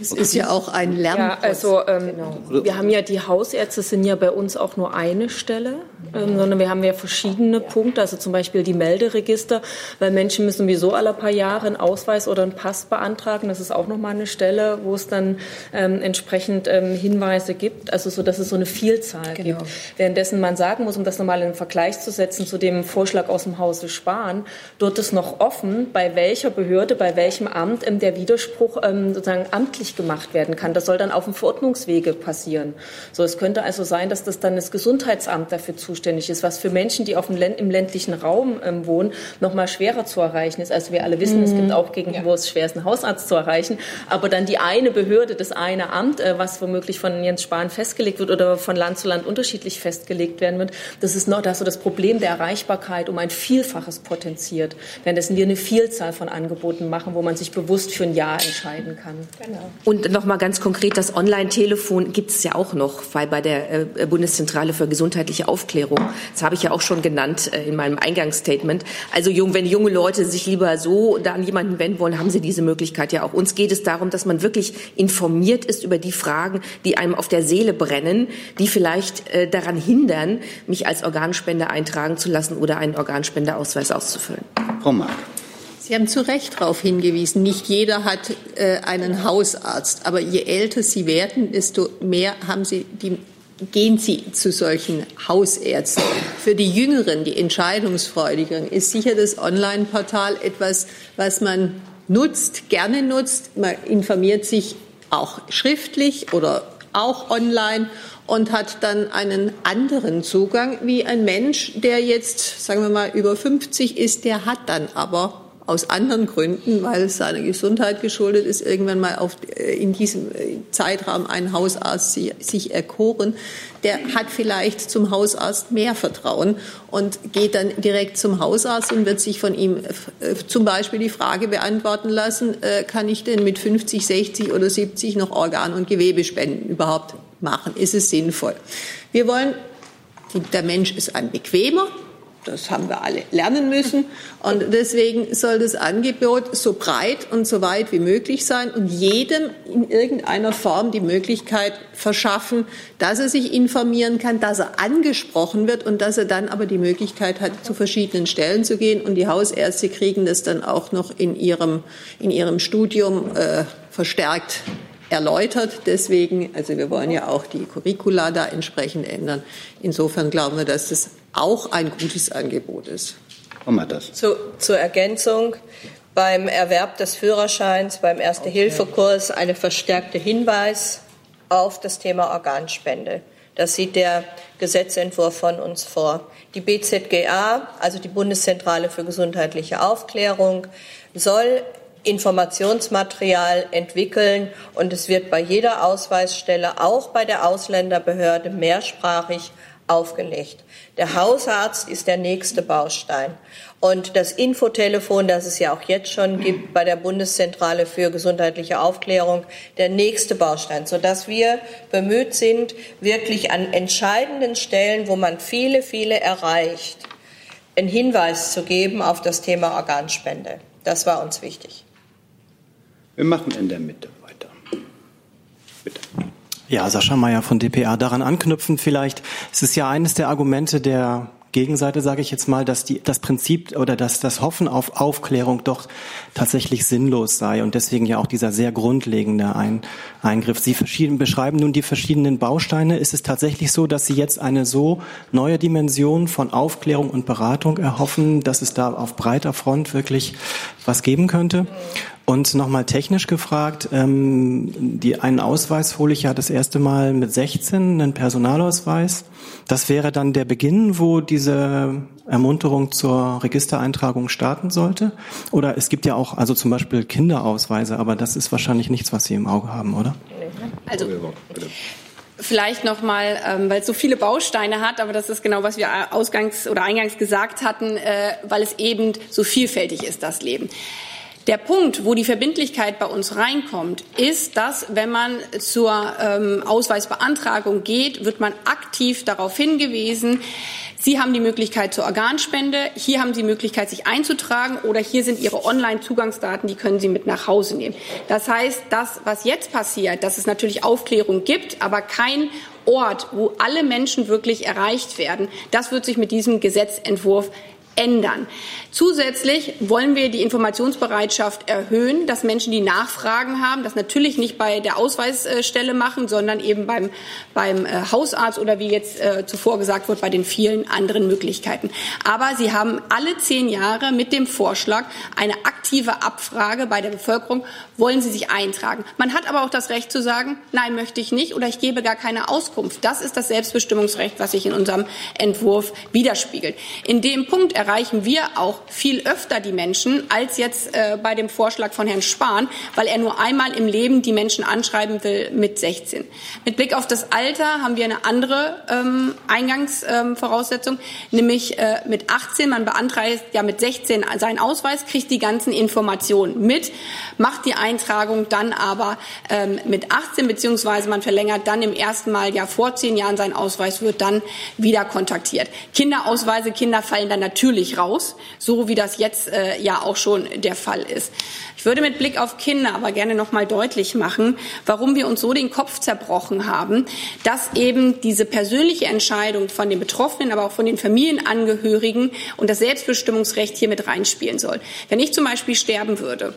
Es ist ja auch ein Lern. Ja, also ähm, genau. wir haben ja die Hausärzte sind ja bei uns auch nur eine Stelle, sondern wir haben ja verschiedene Punkte, also zum Beispiel die Melderegister, weil Menschen müssen sowieso alle paar Jahre einen Ausweis oder einen Pass beantragen. Das ist auch nochmal eine Stelle, wo es dann ähm, entsprechend ähm, Hinweise gibt, also so, dass es so eine Vielzahl genau. gibt. Währenddessen man sagen muss, um das nochmal in Vergleich zu setzen zu dem Vorschlag aus dem Hause Spahn, dort ist noch offen, bei welcher Behörde, bei welchem Amt ähm, der Widerspruch ähm, sozusagen amtlich amtlich gemacht werden kann. Das soll dann auf dem Verordnungswege passieren. So, es könnte also sein, dass das dann das Gesundheitsamt dafür zuständig ist, was für Menschen, die auf dem Länd im ländlichen Raum ähm, wohnen, noch mal schwerer zu erreichen ist. Also wir alle wissen, mhm. es gibt mhm. auch Gegenden, ja. wo es schwer ist, einen Hausarzt zu erreichen. Aber dann die eine Behörde, das eine Amt, äh, was womöglich von Jens Spahn festgelegt wird oder von Land zu Land unterschiedlich festgelegt werden wird, das ist noch das, so das Problem der Erreichbarkeit um ein Vielfaches potenziert. Währenddessen wir eine Vielzahl von Angeboten machen, wo man sich bewusst für ein Ja entscheiden kann. Genau. Und noch mal ganz konkret, das Online-Telefon gibt es ja auch noch, weil bei der äh, Bundeszentrale für gesundheitliche Aufklärung, das habe ich ja auch schon genannt äh, in meinem Eingangsstatement. Also wenn junge Leute sich lieber so da an jemanden wenden wollen, haben sie diese Möglichkeit ja auch. Uns geht es darum, dass man wirklich informiert ist über die Fragen, die einem auf der Seele brennen, die vielleicht äh, daran hindern, mich als Organspender eintragen zu lassen oder einen Organspendeausweis auszufüllen. Frau Mark. Sie haben zu Recht darauf hingewiesen, nicht jeder hat äh, einen Hausarzt. Aber je älter Sie werden, desto mehr haben Sie die, gehen Sie zu solchen Hausärzten. Für die Jüngeren, die Entscheidungsfreudigeren, ist sicher das Online-Portal etwas, was man nutzt, gerne nutzt. Man informiert sich auch schriftlich oder auch online und hat dann einen anderen Zugang wie ein Mensch, der jetzt, sagen wir mal, über 50 ist, der hat dann aber aus anderen Gründen, weil es seiner Gesundheit geschuldet ist, irgendwann mal auf, äh, in diesem äh, Zeitraum einen Hausarzt sich erkoren, der hat vielleicht zum Hausarzt mehr Vertrauen und geht dann direkt zum Hausarzt und wird sich von ihm äh, zum Beispiel die Frage beantworten lassen, kann ich denn mit 50, 60 oder 70 noch Organ- und Gewebespenden überhaupt machen? Ist es sinnvoll? Wir wollen, der Mensch ist ein bequemer, das haben wir alle lernen müssen. Und deswegen soll das Angebot so breit und so weit wie möglich sein und jedem in irgendeiner Form die Möglichkeit verschaffen, dass er sich informieren kann, dass er angesprochen wird und dass er dann aber die Möglichkeit hat, zu verschiedenen Stellen zu gehen. Und die Hausärzte kriegen das dann auch noch in ihrem, in ihrem Studium äh, verstärkt erläutert. Deswegen, also wir wollen ja auch die Curricula da entsprechend ändern. Insofern glauben wir, dass das auch ein gutes Angebot ist. Zu, zur Ergänzung beim Erwerb des Führerscheins, beim Erste-Hilfe-Kurs eine verstärkte Hinweis auf das Thema Organspende. Das sieht der Gesetzentwurf von uns vor. Die BZGA, also die Bundeszentrale für gesundheitliche Aufklärung, soll Informationsmaterial entwickeln und es wird bei jeder Ausweisstelle, auch bei der Ausländerbehörde, mehrsprachig aufgelegt. Der Hausarzt ist der nächste Baustein. Und das Infotelefon, das es ja auch jetzt schon gibt bei der Bundeszentrale für gesundheitliche Aufklärung, der nächste Baustein, sodass wir bemüht sind, wirklich an entscheidenden Stellen, wo man viele, viele erreicht, einen Hinweis zu geben auf das Thema Organspende. Das war uns wichtig. Wir machen in der Mitte weiter. Bitte. Ja, Sascha Mayer von dpa. Daran anknüpfen vielleicht. Es ist ja eines der Argumente der Gegenseite, sage ich jetzt mal, dass die, das Prinzip oder dass das Hoffen auf Aufklärung doch tatsächlich sinnlos sei und deswegen ja auch dieser sehr grundlegende Ein Eingriff. Sie beschreiben nun die verschiedenen Bausteine. Ist es tatsächlich so, dass Sie jetzt eine so neue Dimension von Aufklärung und Beratung erhoffen, dass es da auf breiter Front wirklich was geben könnte? Und nochmal technisch gefragt, ähm, die, einen Ausweis hole ich ja das erste Mal mit 16, einen Personalausweis. Das wäre dann der Beginn, wo diese Ermunterung zur Registereintragung starten sollte? Oder es gibt ja auch, also zum Beispiel Kinderausweise, aber das ist wahrscheinlich nichts, was Sie im Auge haben, oder? Also, Vielleicht nochmal, ähm, weil es so viele Bausteine hat, aber das ist genau, was wir ausgangs oder eingangs gesagt hatten, äh, weil es eben so vielfältig ist, das Leben. Der Punkt, wo die Verbindlichkeit bei uns reinkommt, ist, dass wenn man zur ähm, Ausweisbeantragung geht, wird man aktiv darauf hingewiesen, Sie haben die Möglichkeit zur Organspende, hier haben Sie die Möglichkeit, sich einzutragen oder hier sind Ihre Online-Zugangsdaten, die können Sie mit nach Hause nehmen. Das heißt, das, was jetzt passiert, dass es natürlich Aufklärung gibt, aber kein Ort, wo alle Menschen wirklich erreicht werden, das wird sich mit diesem Gesetzentwurf ändern. Zusätzlich wollen wir die Informationsbereitschaft erhöhen, dass Menschen, die Nachfragen haben, das natürlich nicht bei der Ausweisstelle machen, sondern eben beim, beim äh, Hausarzt oder wie jetzt äh, zuvor gesagt wird, bei den vielen anderen Möglichkeiten. Aber sie haben alle zehn Jahre mit dem Vorschlag eine aktive Abfrage bei der Bevölkerung, wollen sie sich eintragen. Man hat aber auch das Recht zu sagen, nein, möchte ich nicht oder ich gebe gar keine Auskunft. Das ist das Selbstbestimmungsrecht, was sich in unserem Entwurf widerspiegelt. In dem Punkt erreichen wir auch viel öfter die Menschen als jetzt äh, bei dem Vorschlag von Herrn Spahn, weil er nur einmal im Leben die Menschen anschreiben will mit 16. Mit Blick auf das Alter haben wir eine andere ähm, Eingangsvoraussetzung, ähm, nämlich äh, mit 18, man beantragt ja mit 16 seinen Ausweis, kriegt die ganzen Informationen mit, macht die Eintragung dann aber ähm, mit 18, beziehungsweise man verlängert dann im ersten Mal ja vor zehn Jahren seinen Ausweis, wird dann wieder kontaktiert. Kinderausweise, Kinder fallen dann natürlich natürlich raus, so wie das jetzt äh, ja auch schon der Fall ist. Ich würde mit Blick auf Kinder aber gerne noch mal deutlich machen, warum wir uns so den Kopf zerbrochen haben, dass eben diese persönliche Entscheidung von den Betroffenen, aber auch von den Familienangehörigen und das Selbstbestimmungsrecht hier mit reinspielen soll. Wenn ich zum Beispiel sterben würde,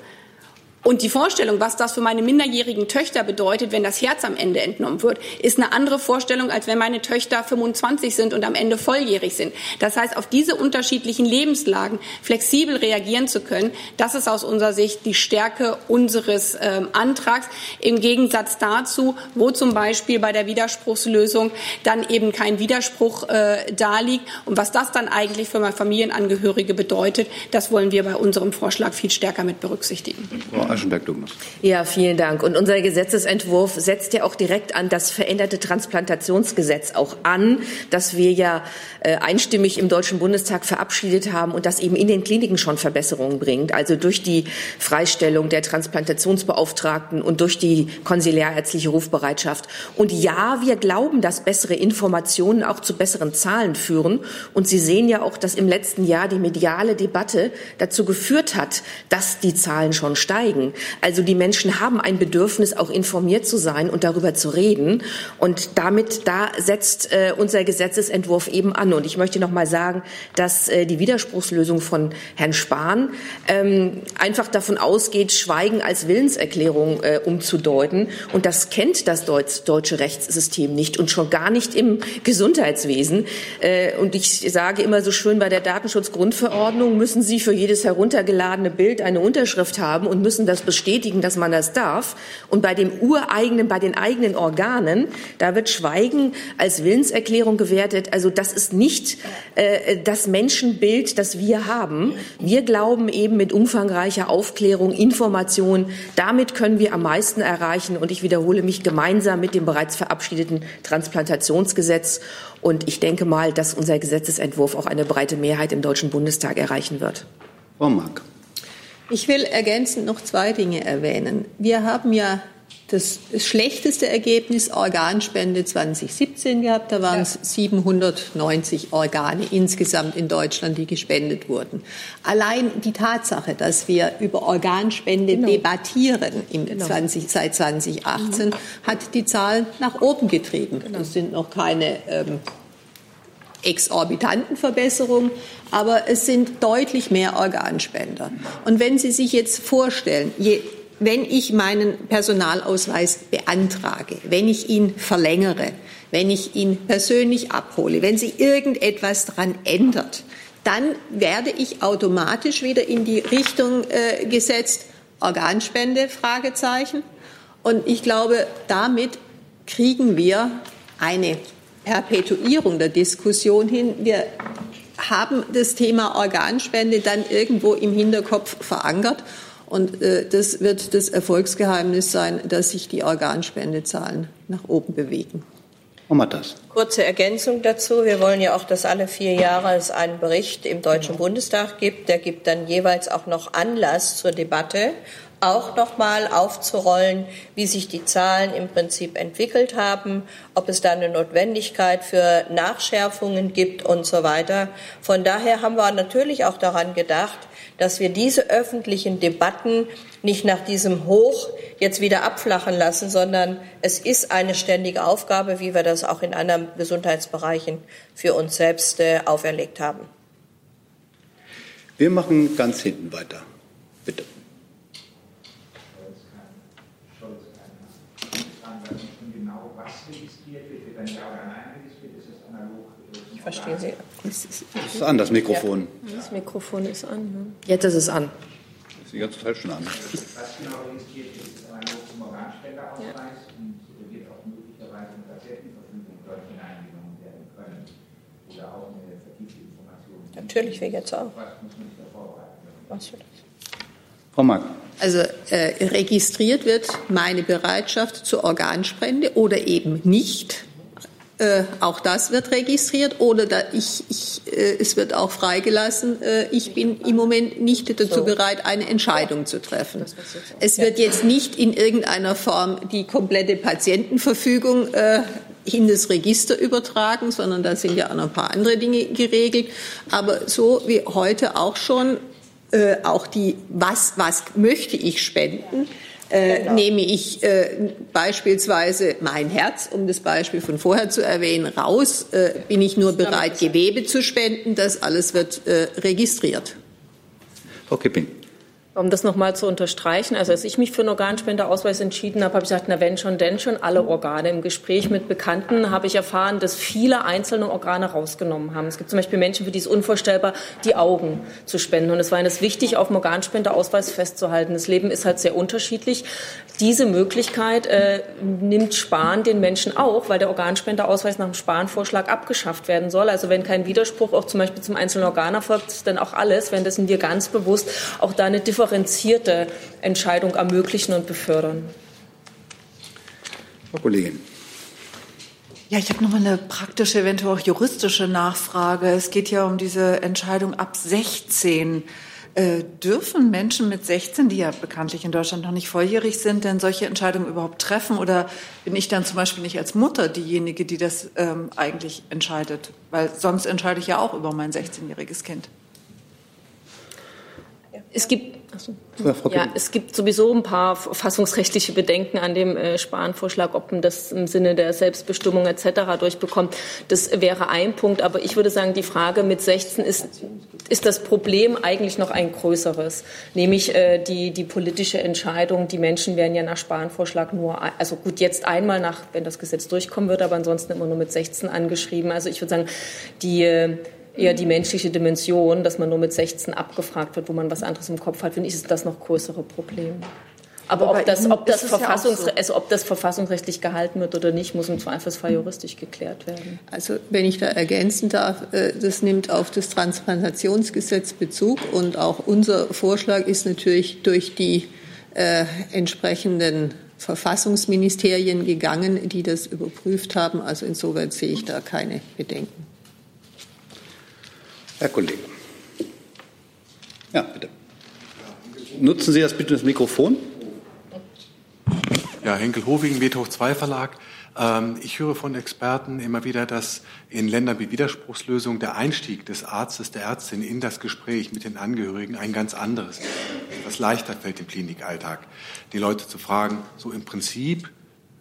und die Vorstellung, was das für meine minderjährigen Töchter bedeutet, wenn das Herz am Ende entnommen wird, ist eine andere Vorstellung, als wenn meine Töchter 25 sind und am Ende volljährig sind. Das heißt, auf diese unterschiedlichen Lebenslagen flexibel reagieren zu können, das ist aus unserer Sicht die Stärke unseres ähm, Antrags. Im Gegensatz dazu, wo zum Beispiel bei der Widerspruchslösung dann eben kein Widerspruch äh, da liegt. Und was das dann eigentlich für meine Familienangehörige bedeutet, das wollen wir bei unserem Vorschlag viel stärker mit berücksichtigen. Aschenberg-Douglas. Ja, vielen Dank. Und unser Gesetzesentwurf setzt ja auch direkt an das veränderte Transplantationsgesetz auch an, das wir ja äh, einstimmig im Deutschen Bundestag verabschiedet haben und das eben in den Kliniken schon Verbesserungen bringt. Also durch die Freistellung der Transplantationsbeauftragten und durch die konsiliarärztliche Rufbereitschaft. Und ja, wir glauben, dass bessere Informationen auch zu besseren Zahlen führen. Und Sie sehen ja auch, dass im letzten Jahr die mediale Debatte dazu geführt hat, dass die Zahlen schon steigen Also die Menschen haben ein Bedürfnis, auch informiert zu sein und darüber zu reden. Und damit, da setzt äh, unser Gesetzesentwurf eben an. Und ich möchte noch mal sagen, dass äh, die Widerspruchslösung von Herrn Spahn ähm, einfach davon ausgeht, Schweigen als Willenserklärung äh, umzudeuten. Und das kennt das deutsche Rechtssystem nicht und schon gar nicht im Gesundheitswesen. Äh, und ich sage immer so schön, bei der Datenschutzgrundverordnung müssen Sie für jedes heruntergeladene Bild eine Unterschrift haben und müssen das bestätigen, dass man das darf. Und bei dem ureigenen, bei den eigenen Organen, da wird Schweigen als Willenserklärung gewertet. Also das ist nicht äh, das Menschenbild, das wir haben. Wir glauben eben mit umfangreicher Aufklärung, Information, damit können wir am meisten erreichen. Und ich wiederhole mich gemeinsam mit dem bereits verabschiedeten Transplantationsgesetz. Und ich denke mal, dass unser Gesetzesentwurf auch eine breite Mehrheit im Deutschen Bundestag erreichen wird. Frau Mark. Ich will ergänzend noch zwei Dinge erwähnen. Wir haben ja das schlechteste Ergebnis Organspende 2017 gehabt. Da waren es 790 Organe insgesamt in Deutschland, die gespendet wurden. Allein die Tatsache, dass wir über Organspende genau. debattieren genau. 20, seit 2018, mhm. hat die Zahlen nach oben getrieben. Genau. Das sind noch keine ähm, exorbitanten Verbesserungen, aber es sind deutlich mehr Organspender. Und wenn Sie sich jetzt vorstellen, je wenn ich meinen Personalausweis beantrage, wenn ich ihn verlängere, wenn ich ihn persönlich abhole, wenn sich irgendetwas daran ändert, dann werde ich automatisch wieder in die Richtung äh, gesetzt, Organspende, Fragezeichen. Und ich glaube, damit kriegen wir eine Perpetuierung der Diskussion hin. Wir haben das Thema Organspende dann irgendwo im Hinterkopf verankert. Und äh, das wird das Erfolgsgeheimnis sein, dass sich die Organspendezahlen nach oben bewegen. Das. Kurze Ergänzung dazu. Wir wollen ja auch, dass alle vier Jahre es einen Bericht im Deutschen Bundestag gibt. Der gibt dann jeweils auch noch Anlass zur Debatte auch noch mal aufzurollen, wie sich die Zahlen im Prinzip entwickelt haben, ob es da eine Notwendigkeit für Nachschärfungen gibt und so weiter. Von daher haben wir natürlich auch daran gedacht, dass wir diese öffentlichen Debatten nicht nach diesem Hoch jetzt wieder abflachen lassen, sondern es ist eine ständige Aufgabe, wie wir das auch in anderen Gesundheitsbereichen für uns selbst äh, auferlegt haben. Wir machen ganz hinten weiter. Bitte. Verstehe Sie. Das ist an, das Mikrofon. Ja. Das Mikrofon ist an. Ne? Jetzt ist es an. Das ist die ganze Zeit schon an. Was genau registriert ist, ist ein zum Organspenderausweis ja. und wird auch möglicherweise in Patientenverfügung dort hineingenommen werden können. Oder auch eine vertiefte Information. Natürlich, wir jetzt auch. Was muss man sich da vorbereiten? Was für das? Frau Mark. Also äh, registriert wird meine Bereitschaft zur Organspende oder eben nicht. Äh, auch das wird registriert oder da ich, ich, äh, es wird auch freigelassen. Äh, ich bin im Moment nicht dazu bereit, eine Entscheidung zu treffen. Es wird jetzt nicht in irgendeiner Form die komplette Patientenverfügung äh, in das Register übertragen, sondern da sind ja auch noch ein paar andere Dinge geregelt. Aber so wie heute auch schon, äh, auch die, was, was möchte ich spenden, äh, genau. nehme ich äh, beispielsweise mein Herz, um das Beispiel von vorher zu erwähnen, raus, äh, bin ich nur bereit, Gewebe zu spenden. Das alles wird äh, registriert. Frau Kipping. Um das nochmal zu unterstreichen, also als ich mich für einen Organspendeausweis entschieden habe, habe ich gesagt, na wenn schon, denn schon alle Organe. Im Gespräch mit Bekannten habe ich erfahren, dass viele einzelne Organe rausgenommen haben. Es gibt zum Beispiel Menschen, für die es unvorstellbar, die Augen zu spenden. Und es war ihnen wichtig, auf dem Organspendeausweis festzuhalten. Das Leben ist halt sehr unterschiedlich. Diese Möglichkeit äh, nimmt Spahn den Menschen auch, weil der Organspendeausweis nach dem Spahn-Vorschlag abgeschafft werden soll. Also wenn kein Widerspruch auch zum Beispiel zum einzelnen Organ erfolgt, dann auch alles, wenn das wir ganz bewusst auch da eine Differenz differenzierte Entscheidung ermöglichen und befördern. Frau Kollegin. Ja, ich habe noch mal eine praktische, eventuell auch juristische Nachfrage. Es geht ja um diese Entscheidung ab 16. Äh, dürfen Menschen mit 16, die ja bekanntlich in Deutschland noch nicht volljährig sind, denn solche Entscheidungen überhaupt treffen? Oder bin ich dann zum Beispiel nicht als Mutter diejenige, die das ähm, eigentlich entscheidet? Weil sonst entscheide ich ja auch über mein 16-jähriges Kind. Es gibt, achso, ja, es gibt sowieso ein paar fassungsrechtliche Bedenken an dem äh, Spahn-Vorschlag, ob man das im Sinne der Selbstbestimmung etc. durchbekommt. Das wäre ein Punkt. Aber ich würde sagen, die Frage mit 16 ist, ist das Problem eigentlich noch ein größeres, nämlich äh, die, die politische Entscheidung. Die Menschen werden ja nach Spahn-Vorschlag nur, also gut, jetzt einmal nach, wenn das Gesetz durchkommen wird, aber ansonsten immer nur mit 16 angeschrieben. Also ich würde sagen, die, äh, eher die menschliche Dimension, dass man nur mit 16 abgefragt wird, wo man was anderes im Kopf hat, finde ich, ist das noch größere Problem. Aber ob das, ob, das ja so. also ob das verfassungsrechtlich gehalten wird oder nicht, muss im Zweifelsfall juristisch geklärt werden. Also wenn ich da ergänzen darf, äh, das nimmt auf das Transplantationsgesetz Bezug und auch unser Vorschlag ist natürlich durch die äh, entsprechenden Verfassungsministerien gegangen, die das überprüft haben. Also insoweit sehe ich da keine Bedenken. Herr Kollege. Ja, bitte. Nutzen Sie das bitte das Mikrofon. Ja, Henkel Hovigen, Wethof 2 Verlag. Ähm, ich höre von Experten immer wieder, dass in Ländern wie Widerspruchslösung der Einstieg des Arztes, der Ärztin in das Gespräch mit den Angehörigen ein ganz anderes, was leichter fällt im Klinikalltag. Die Leute zu fragen, so im Prinzip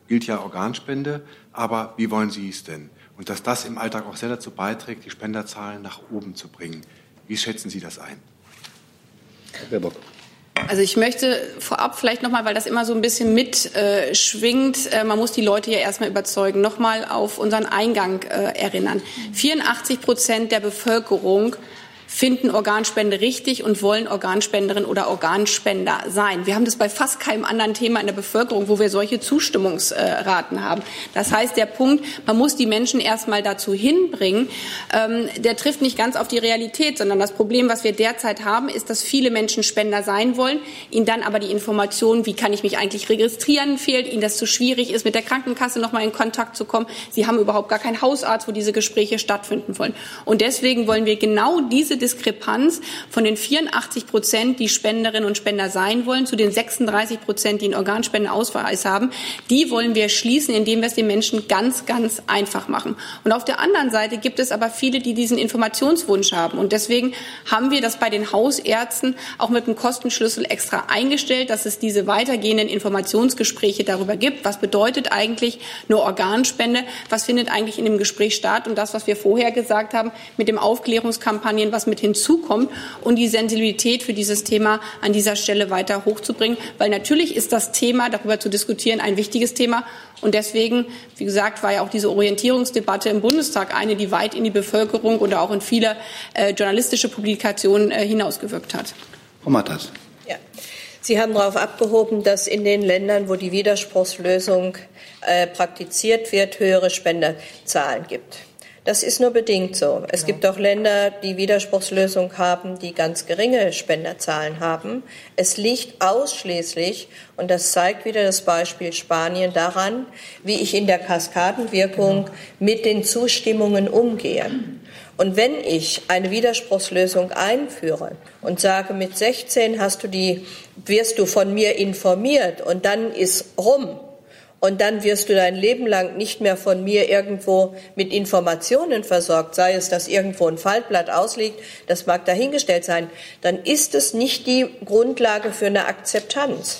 gilt ja Organspende, aber wie wollen Sie es denn? Und dass das im Alltag auch sehr dazu beiträgt, die Spenderzahlen nach oben zu bringen. Wie schätzen Sie das ein? Herr Baerbock. Also ich möchte vorab vielleicht nochmal, weil das immer so ein bisschen mitschwingt, äh, äh, man muss die Leute ja erstmal überzeugen, nochmal auf unseren Eingang äh, erinnern. 84 Prozent der Bevölkerung finden Organspende richtig und wollen Organspenderin oder Organspender sein. Wir haben das bei fast keinem anderen Thema in der Bevölkerung, wo wir solche Zustimmungsraten haben. Das heißt, der Punkt, man muss die Menschen erstmal dazu hinbringen, ähm, der trifft nicht ganz auf die Realität, sondern das Problem, was wir derzeit haben, ist, dass viele Menschen Spender sein wollen, ihnen dann aber die Information, wie kann ich mich eigentlich registrieren, fehlt, ihnen das zu schwierig ist, mit der Krankenkasse nochmal in Kontakt zu kommen. Sie haben überhaupt gar keinen Hausarzt, wo diese Gespräche stattfinden wollen. Und deswegen wollen wir genau diese Diskrepanz von den 84 Prozent, die Spenderinnen und Spender sein wollen, zu den 36 Prozent, die einen Organspendeausweis haben, die wollen wir schließen, indem wir es den Menschen ganz, ganz einfach machen. Und auf der anderen Seite gibt es aber viele, die diesen Informationswunsch haben. Und deswegen haben wir das bei den Hausärzten auch mit dem Kostenschlüssel extra eingestellt, dass es diese weitergehenden Informationsgespräche darüber gibt. Was bedeutet eigentlich eine Organspende? Was findet eigentlich in dem Gespräch statt? Und das, was wir vorher gesagt haben, mit dem Aufklärungskampagnen, was mit hinzukommt und die Sensibilität für dieses Thema an dieser Stelle weiter hochzubringen. Weil natürlich ist das Thema, darüber zu diskutieren, ein wichtiges Thema. Und deswegen, wie gesagt, war ja auch diese Orientierungsdebatte im Bundestag eine, die weit in die Bevölkerung oder auch in viele äh, journalistische Publikationen äh, hinausgewirkt hat. Frau Matters. Ja. Sie haben darauf abgehoben, dass in den Ländern, wo die Widerspruchslösung äh, praktiziert wird, höhere Spenderzahlen gibt. Das ist nur bedingt so. Es ja. gibt auch Länder, die Widerspruchslösung haben, die ganz geringe Spenderzahlen haben. Es liegt ausschließlich, und das zeigt wieder das Beispiel Spanien, daran, wie ich in der Kaskadenwirkung genau. mit den Zustimmungen umgehe. Und wenn ich eine Widerspruchslösung einführe und sage, mit 16 hast du die, wirst du von mir informiert und dann ist rum, und dann wirst du dein Leben lang nicht mehr von mir irgendwo mit Informationen versorgt, sei es, dass irgendwo ein Faltblatt ausliegt, das mag dahingestellt sein, dann ist es nicht die Grundlage für eine Akzeptanz,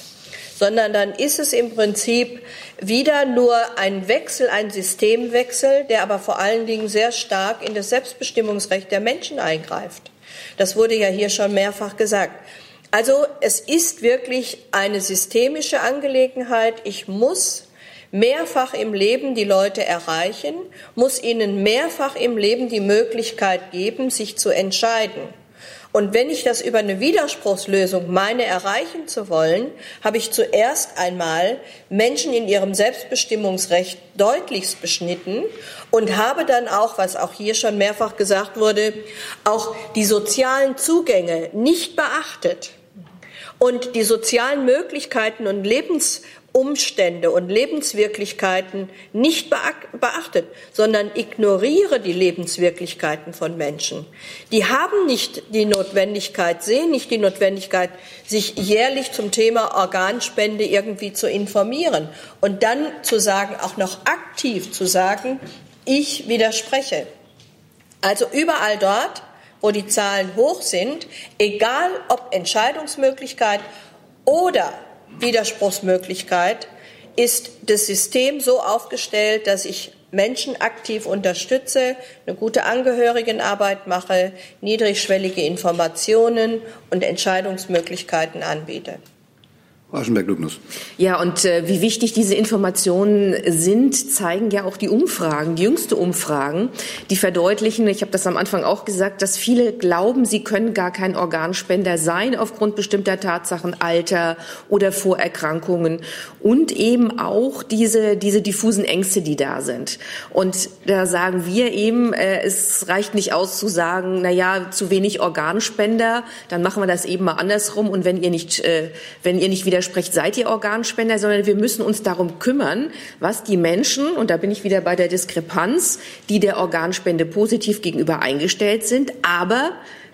sondern dann ist es im Prinzip wieder nur ein Wechsel, ein Systemwechsel, der aber vor allen Dingen sehr stark in das Selbstbestimmungsrecht der Menschen eingreift. Das wurde ja hier schon mehrfach gesagt. Also es ist wirklich eine systemische Angelegenheit. Ich muss mehrfach im Leben die Leute erreichen, muss ihnen mehrfach im Leben die Möglichkeit geben, sich zu entscheiden. Und wenn ich das über eine Widerspruchslösung meine erreichen zu wollen, habe ich zuerst einmal Menschen in ihrem Selbstbestimmungsrecht deutlichst beschnitten und habe dann auch, was auch hier schon mehrfach gesagt wurde, auch die sozialen Zugänge nicht beachtet und die sozialen Möglichkeiten und Lebens Umstände und Lebenswirklichkeiten nicht beachtet, sondern ignoriere die Lebenswirklichkeiten von Menschen. Die haben nicht die Notwendigkeit, sehen nicht die Notwendigkeit, sich jährlich zum Thema Organspende irgendwie zu informieren und dann zu sagen, auch noch aktiv zu sagen, ich widerspreche. Also überall dort, wo die Zahlen hoch sind, egal ob Entscheidungsmöglichkeit oder Widerspruchsmöglichkeit ist das System so aufgestellt, dass ich Menschen aktiv unterstütze, eine gute Angehörigenarbeit mache, niedrigschwellige Informationen und Entscheidungsmöglichkeiten anbiete. Aschenberg-Lugnus. Ja, und äh, wie wichtig diese Informationen sind, zeigen ja auch die Umfragen, die jüngste Umfragen, die verdeutlichen, ich habe das am Anfang auch gesagt, dass viele glauben, sie können gar kein Organspender sein aufgrund bestimmter Tatsachen, Alter oder Vorerkrankungen und eben auch diese, diese diffusen Ängste, die da sind. Und da sagen wir eben, äh, es reicht nicht aus zu sagen, na ja, zu wenig Organspender, dann machen wir das eben mal andersrum und wenn ihr nicht, äh, wenn ihr nicht wieder widerspricht, seid ihr Organspender, sondern wir müssen uns darum kümmern, was die Menschen, und da bin ich wieder bei der Diskrepanz, die der Organspende positiv gegenüber eingestellt sind, aber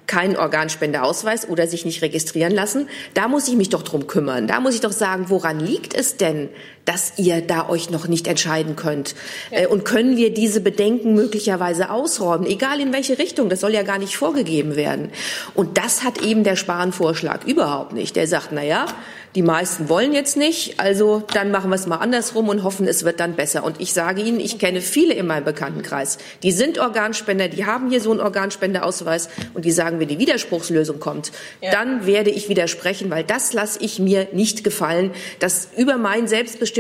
keinen Organspendeausweis oder sich nicht registrieren lassen. Da muss ich mich doch drum kümmern. Da muss ich doch sagen, woran liegt es denn, dass ihr da euch noch nicht entscheiden könnt? Ja. Und können wir diese Bedenken möglicherweise ausräumen, egal in welche Richtung? Das soll ja gar nicht vorgegeben werden. Und das hat eben der Spahn-Vorschlag überhaupt nicht. Der sagt, na ja, die meisten wollen jetzt nicht, also dann machen wir es mal andersrum und hoffen, es wird dann besser. Und ich sage Ihnen, ich kenne viele in meinem Bekanntenkreis, die sind Organspender, die haben hier so einen Organspendeausweis und die sagen, wenn die Widerspruchslösung kommt, ja. dann werde ich widersprechen, weil das lasse ich mir nicht gefallen, dass über mein Selbstbestimmungsrecht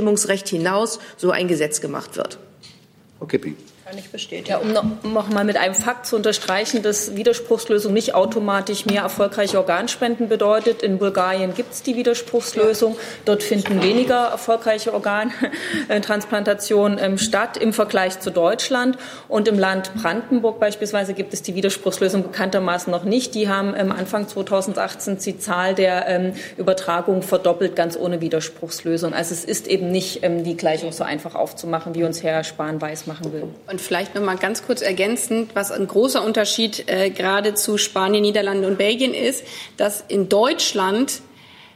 hinaus so ein Gesetz gemacht wird. Frau Kipping kann ich bestätigen. Ja, um noch, noch mal mit einem Fakt zu unterstreichen, dass Widerspruchslösung nicht automatisch mehr erfolgreiche Organspenden bedeutet. In Bulgarien gibt es die Widerspruchslösung. Dort finden weniger erfolgreiche Organtransplantationen ähm, statt im Vergleich zu Deutschland. Und im Land Brandenburg beispielsweise gibt es die Widerspruchslösung bekanntermaßen noch nicht. Die haben ähm, Anfang 2018 die Zahl der ähm, Übertragungen verdoppelt, ganz ohne Widerspruchslösung. Also es ist eben nicht die Gleichung so einfach aufzumachen, wie uns Herr Spahn weiß machen will. Und vielleicht noch mal ganz kurz ergänzend, was ein großer Unterschied äh, gerade zu Spanien, Niederlande und Belgien ist, dass in Deutschland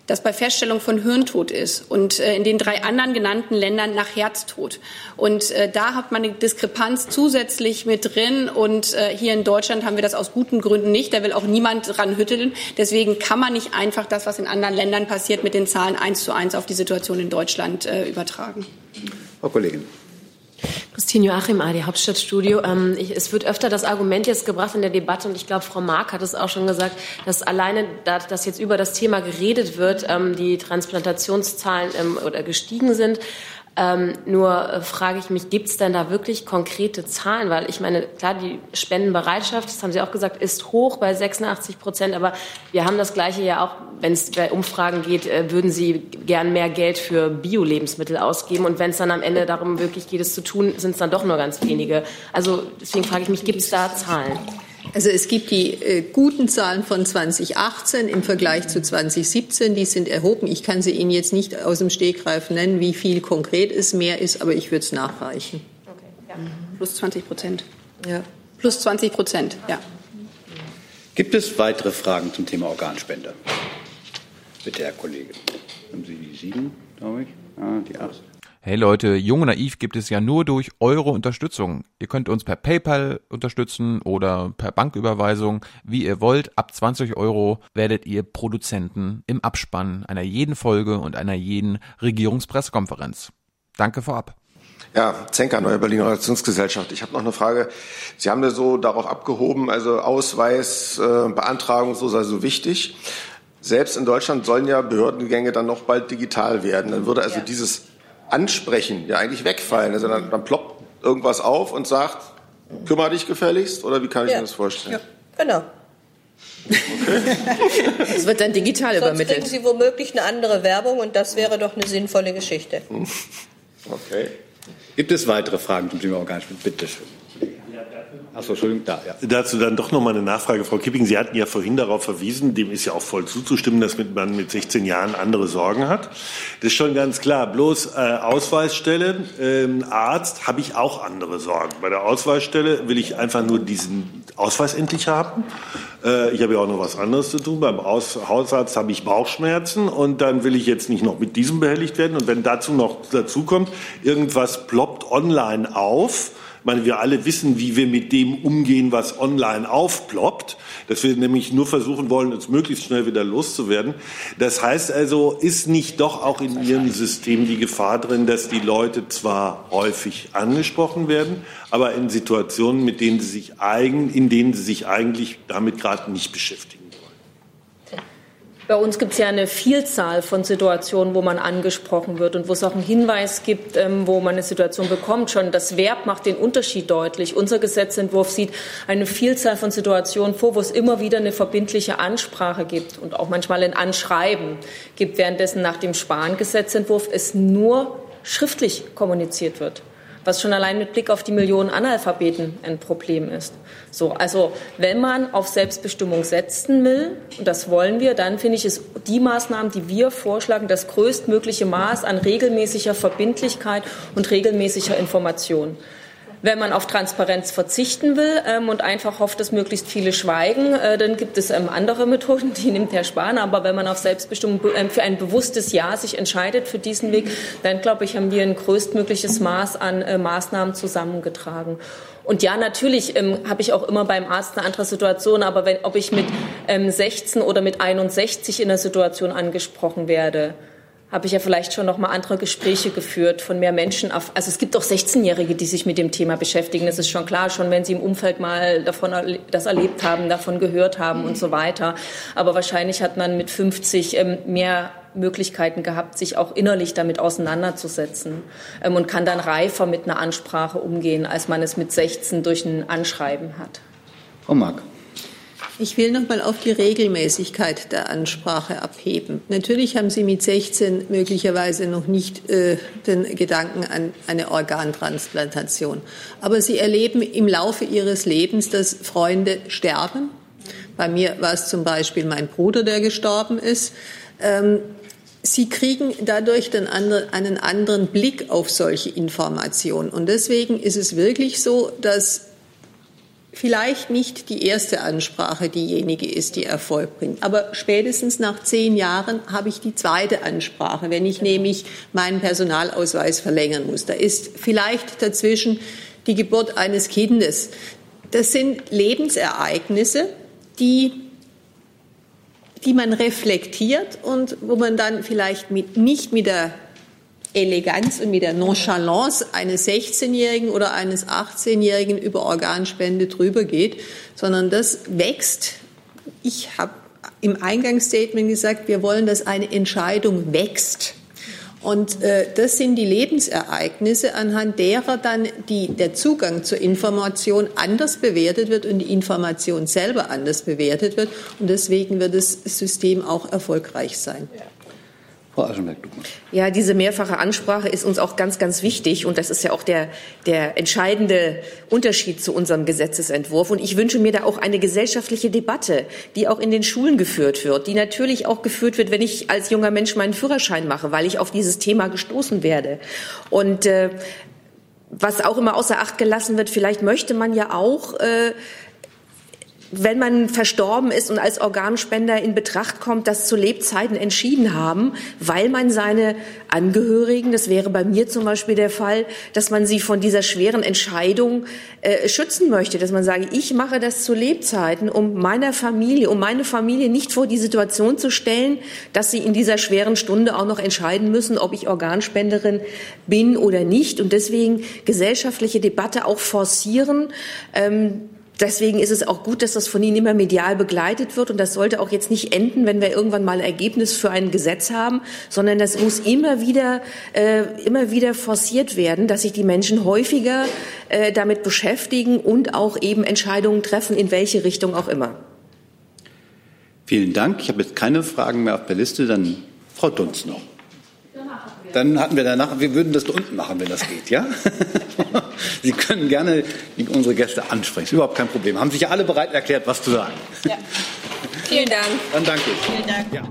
das bei Feststellung von Hirntod ist und äh, in den drei anderen genannten Ländern nach Herztod. Und äh, da hat man eine Diskrepanz zusätzlich mit drin. Und äh, hier in Deutschland haben wir das aus guten Gründen nicht. Da will auch niemand dran hütteln. Deswegen kann man nicht einfach das, was in anderen Ländern passiert, mit den Zahlen eins zu eins auf die Situation in Deutschland äh, übertragen. Frau Kollegin. Christine Joachim, AD Hauptstadtstudio. Ähm, ich, es wird öfter das Argument jetzt gebracht in der Debatte, und ich glaube, Frau Mark hat es auch schon gesagt, dass alleine, da, dass jetzt über das Thema geredet wird, ähm, die Transplantationszahlen ähm, oder gestiegen sind. Ähm, nur äh, frage ich mich, gibt es denn da wirklich konkrete Zahlen? Weil ich meine, klar, die Spendenbereitschaft, das haben Sie auch gesagt, ist hoch bei 86 Prozent. Aber wir haben das Gleiche ja auch, wenn es bei Umfragen geht, äh, würden Sie gern mehr Geld für Bio-Lebensmittel ausgeben. Und wenn es dann am Ende darum wirklich geht, es zu tun, sind es dann doch nur ganz wenige. Also deswegen frage ich mich, gibt es da Zahlen? Also es gibt die äh, guten Zahlen von 2018 im Vergleich zu 2017, die sind erhoben. Ich kann sie Ihnen jetzt nicht aus dem Stegreif nennen, wie viel konkret es mehr ist, aber ich würde es nachreichen. Okay, ja. Plus 20 Prozent. Ja. Plus 20 Prozent, ja. Gibt es weitere Fragen zum Thema Organspende? Bitte, Herr Kollege. Haben Sie die sieben, glaube ich? Ah, die acht. Hey Leute, Jung und Naiv gibt es ja nur durch eure Unterstützung. Ihr könnt uns per PayPal unterstützen oder per Banküberweisung, wie ihr wollt. Ab 20 Euro werdet ihr Produzenten im Abspann einer jeden Folge und einer jeden Regierungspressekonferenz. Danke vorab. Ja, Zenker, Neue Berliner Relationsgesellschaft. Ich habe noch eine Frage. Sie haben da so darauf abgehoben, also Ausweis, äh, Beantragung, so sei so wichtig. Selbst in Deutschland sollen ja Behördengänge dann noch bald digital werden. Dann würde also ja. dieses Ansprechen ja eigentlich wegfallen. Also dann, dann ploppt irgendwas auf und sagt, kümmere dich gefälligst oder wie kann ich ja. mir das vorstellen? Ja, genau. <laughs> Es wird dann digital Sonst übermittelt. kriegen Sie womöglich eine andere Werbung und das wäre doch eine sinnvolle Geschichte. Okay. Gibt es weitere Fragen zum Thema Organspende? Bitte schön. Achso, Entschuldigung, da, ja. Dazu dann doch noch mal eine Nachfrage, Frau Kipping. Sie hatten ja vorhin darauf verwiesen, dem ist ja auch voll zuzustimmen, dass man mit 16 Jahren andere Sorgen hat. Das ist schon ganz klar. Bloß äh, Ausweisstelle, äh, Arzt, habe ich auch andere Sorgen. Bei der Ausweisstelle will ich einfach nur diesen Ausweis endlich haben. Äh, ich habe ja auch noch was anderes zu tun. Beim Aus Hausarzt habe ich Bauchschmerzen und dann will ich jetzt nicht noch mit diesem behelligt werden. Und wenn dazu noch dazu kommt, irgendwas ploppt online auf, meine, wir alle wissen, wie wir mit dem umgehen, was online aufploppt, dass wir nämlich nur versuchen wollen, uns möglichst schnell wieder loszuwerden. Das heißt also, ist nicht doch auch in Ihrem System die Gefahr drin, dass die Leute zwar häufig angesprochen werden, aber in Situationen, mit denen sie sich eigen, in denen sie sich eigentlich damit gerade nicht beschäftigen? Bei uns gibt es ja eine Vielzahl von Situationen, wo man angesprochen wird und wo es auch einen Hinweis gibt, ähm, wo man eine Situation bekommt. Schon das Verb macht den Unterschied deutlich. Unser Gesetzentwurf sieht eine Vielzahl von Situationen vor, wo es immer wieder eine verbindliche Ansprache gibt und auch manchmal ein Anschreiben gibt, währenddessen nach dem Spahn-Gesetzentwurf es nur schriftlich kommuniziert wird was schon allein mit Blick auf die Millionen Analphabeten ein Problem ist. So, also wenn man auf Selbstbestimmung setzen will, und das wollen wir, dann finde ich es die Maßnahmen, die wir vorschlagen, das größtmögliche Maß an regelmäßiger Verbindlichkeit und regelmäßiger Information. Wenn man auf Transparenz verzichten will ähm, und einfach hofft, dass möglichst viele schweigen, äh, dann gibt es ähm, andere Methoden, die nimmt Herr Spahn. Aber wenn man auf Selbstbestimmung äh, für ein bewusstes Ja sich entscheidet für diesen Weg, dann glaube ich, haben wir ein größtmögliches Maß an äh, Maßnahmen zusammengetragen. Und ja, natürlich ähm, habe ich auch immer beim Arzt eine andere Situation, aber wenn, ob ich mit ähm, 16 oder mit 61 in der Situation angesprochen werde, habe ich ja vielleicht schon noch mal andere Gespräche geführt von mehr Menschen. Auf, also es gibt auch 16-Jährige, die sich mit dem Thema beschäftigen. Das ist schon klar, schon wenn sie im Umfeld mal davon das erlebt haben, davon gehört haben und so weiter. Aber wahrscheinlich hat man mit 50 ähm, mehr Möglichkeiten gehabt, sich auch innerlich damit auseinanderzusetzen ähm, und kann dann reifer mit einer Ansprache umgehen, als man es mit 16 durch ein Anschreiben hat. Frau Mark. Ich will noch mal auf die Regelmäßigkeit der Ansprache abheben. Natürlich haben Sie mit 16 möglicherweise noch nicht äh, den Gedanken an eine Organtransplantation. Aber Sie erleben im Laufe Ihres Lebens, dass Freunde sterben. Bei mir war es zum Beispiel mein Bruder, der gestorben ist. Ähm, Sie kriegen dadurch einen anderen Blick auf solche Informationen. Und deswegen ist es wirklich so, dass vielleicht nicht die erste Ansprache diejenige ist, die Erfolg bringt. Aber spätestens nach zehn Jahren habe ich die zweite Ansprache, wenn ich nämlich meinen Personalausweis verlängern muss. Da ist vielleicht dazwischen die Geburt eines Kindes. Das sind Lebensereignisse, die die man reflektiert und wo man dann vielleicht mit, nicht mit der Eleganz und mit der Nonchalance eines 16-Jährigen oder eines 18-Jährigen über Organspende drüber geht, sondern das wächst. Ich habe im Eingangsstatement gesagt, wir wollen, dass eine Entscheidung wächst. Und äh, das sind die Lebensereignisse, anhand derer dann die, der Zugang zur Information anders bewertet wird und die Information selber anders bewertet wird. Und deswegen wird das System auch erfolgreich sein. Ja. Frau Aschenberg, du. Ja, diese mehrfache Ansprache ist uns auch ganz, ganz wichtig. Und das ist ja auch der, der entscheidende Unterschied zu unserem Gesetzesentwurf. Und ich wünsche mir da auch eine gesellschaftliche Debatte, die auch in den Schulen geführt wird, die natürlich auch geführt wird, wenn ich als junger Mensch meinen Führerschein mache, weil ich auf dieses Thema gestoßen werde. Und äh, was auch immer außer Acht gelassen wird, vielleicht möchte man ja auch äh, wenn man verstorben ist und als Organspender in Betracht kommt, das zu Lebzeiten entschieden haben, weil man seine Angehörigen, das wäre bei mir zum Beispiel der Fall, dass man sie von dieser schweren Entscheidung äh, schützen möchte, dass man sage, ich mache das zu Lebzeiten, um meiner Familie, um meine Familie nicht vor die Situation zu stellen, dass sie in dieser schweren Stunde auch noch entscheiden müssen, ob ich Organspenderin bin oder nicht. Und deswegen gesellschaftliche Debatte auch forcieren. Ähm, Deswegen ist es auch gut, dass das von Ihnen immer medial begleitet wird. Und das sollte auch jetzt nicht enden, wenn wir irgendwann mal Ergebnis für ein Gesetz haben, sondern das muss immer wieder, äh, immer wieder forciert werden, dass sich die Menschen häufiger äh, damit beschäftigen und auch eben Entscheidungen treffen, in welche Richtung auch immer. Vielen Dank. Ich habe jetzt keine Fragen mehr auf der Liste. Dann Frau Dunz noch. Dann hatten wir danach, wir würden das da unten machen, wenn das geht, ja? <laughs> Sie können gerne unsere Gäste ansprechen, ist überhaupt kein Problem. Haben sich ja alle bereit erklärt, was zu sagen. Ja. Vielen Dank. Dann danke. Vielen Dank. Ja.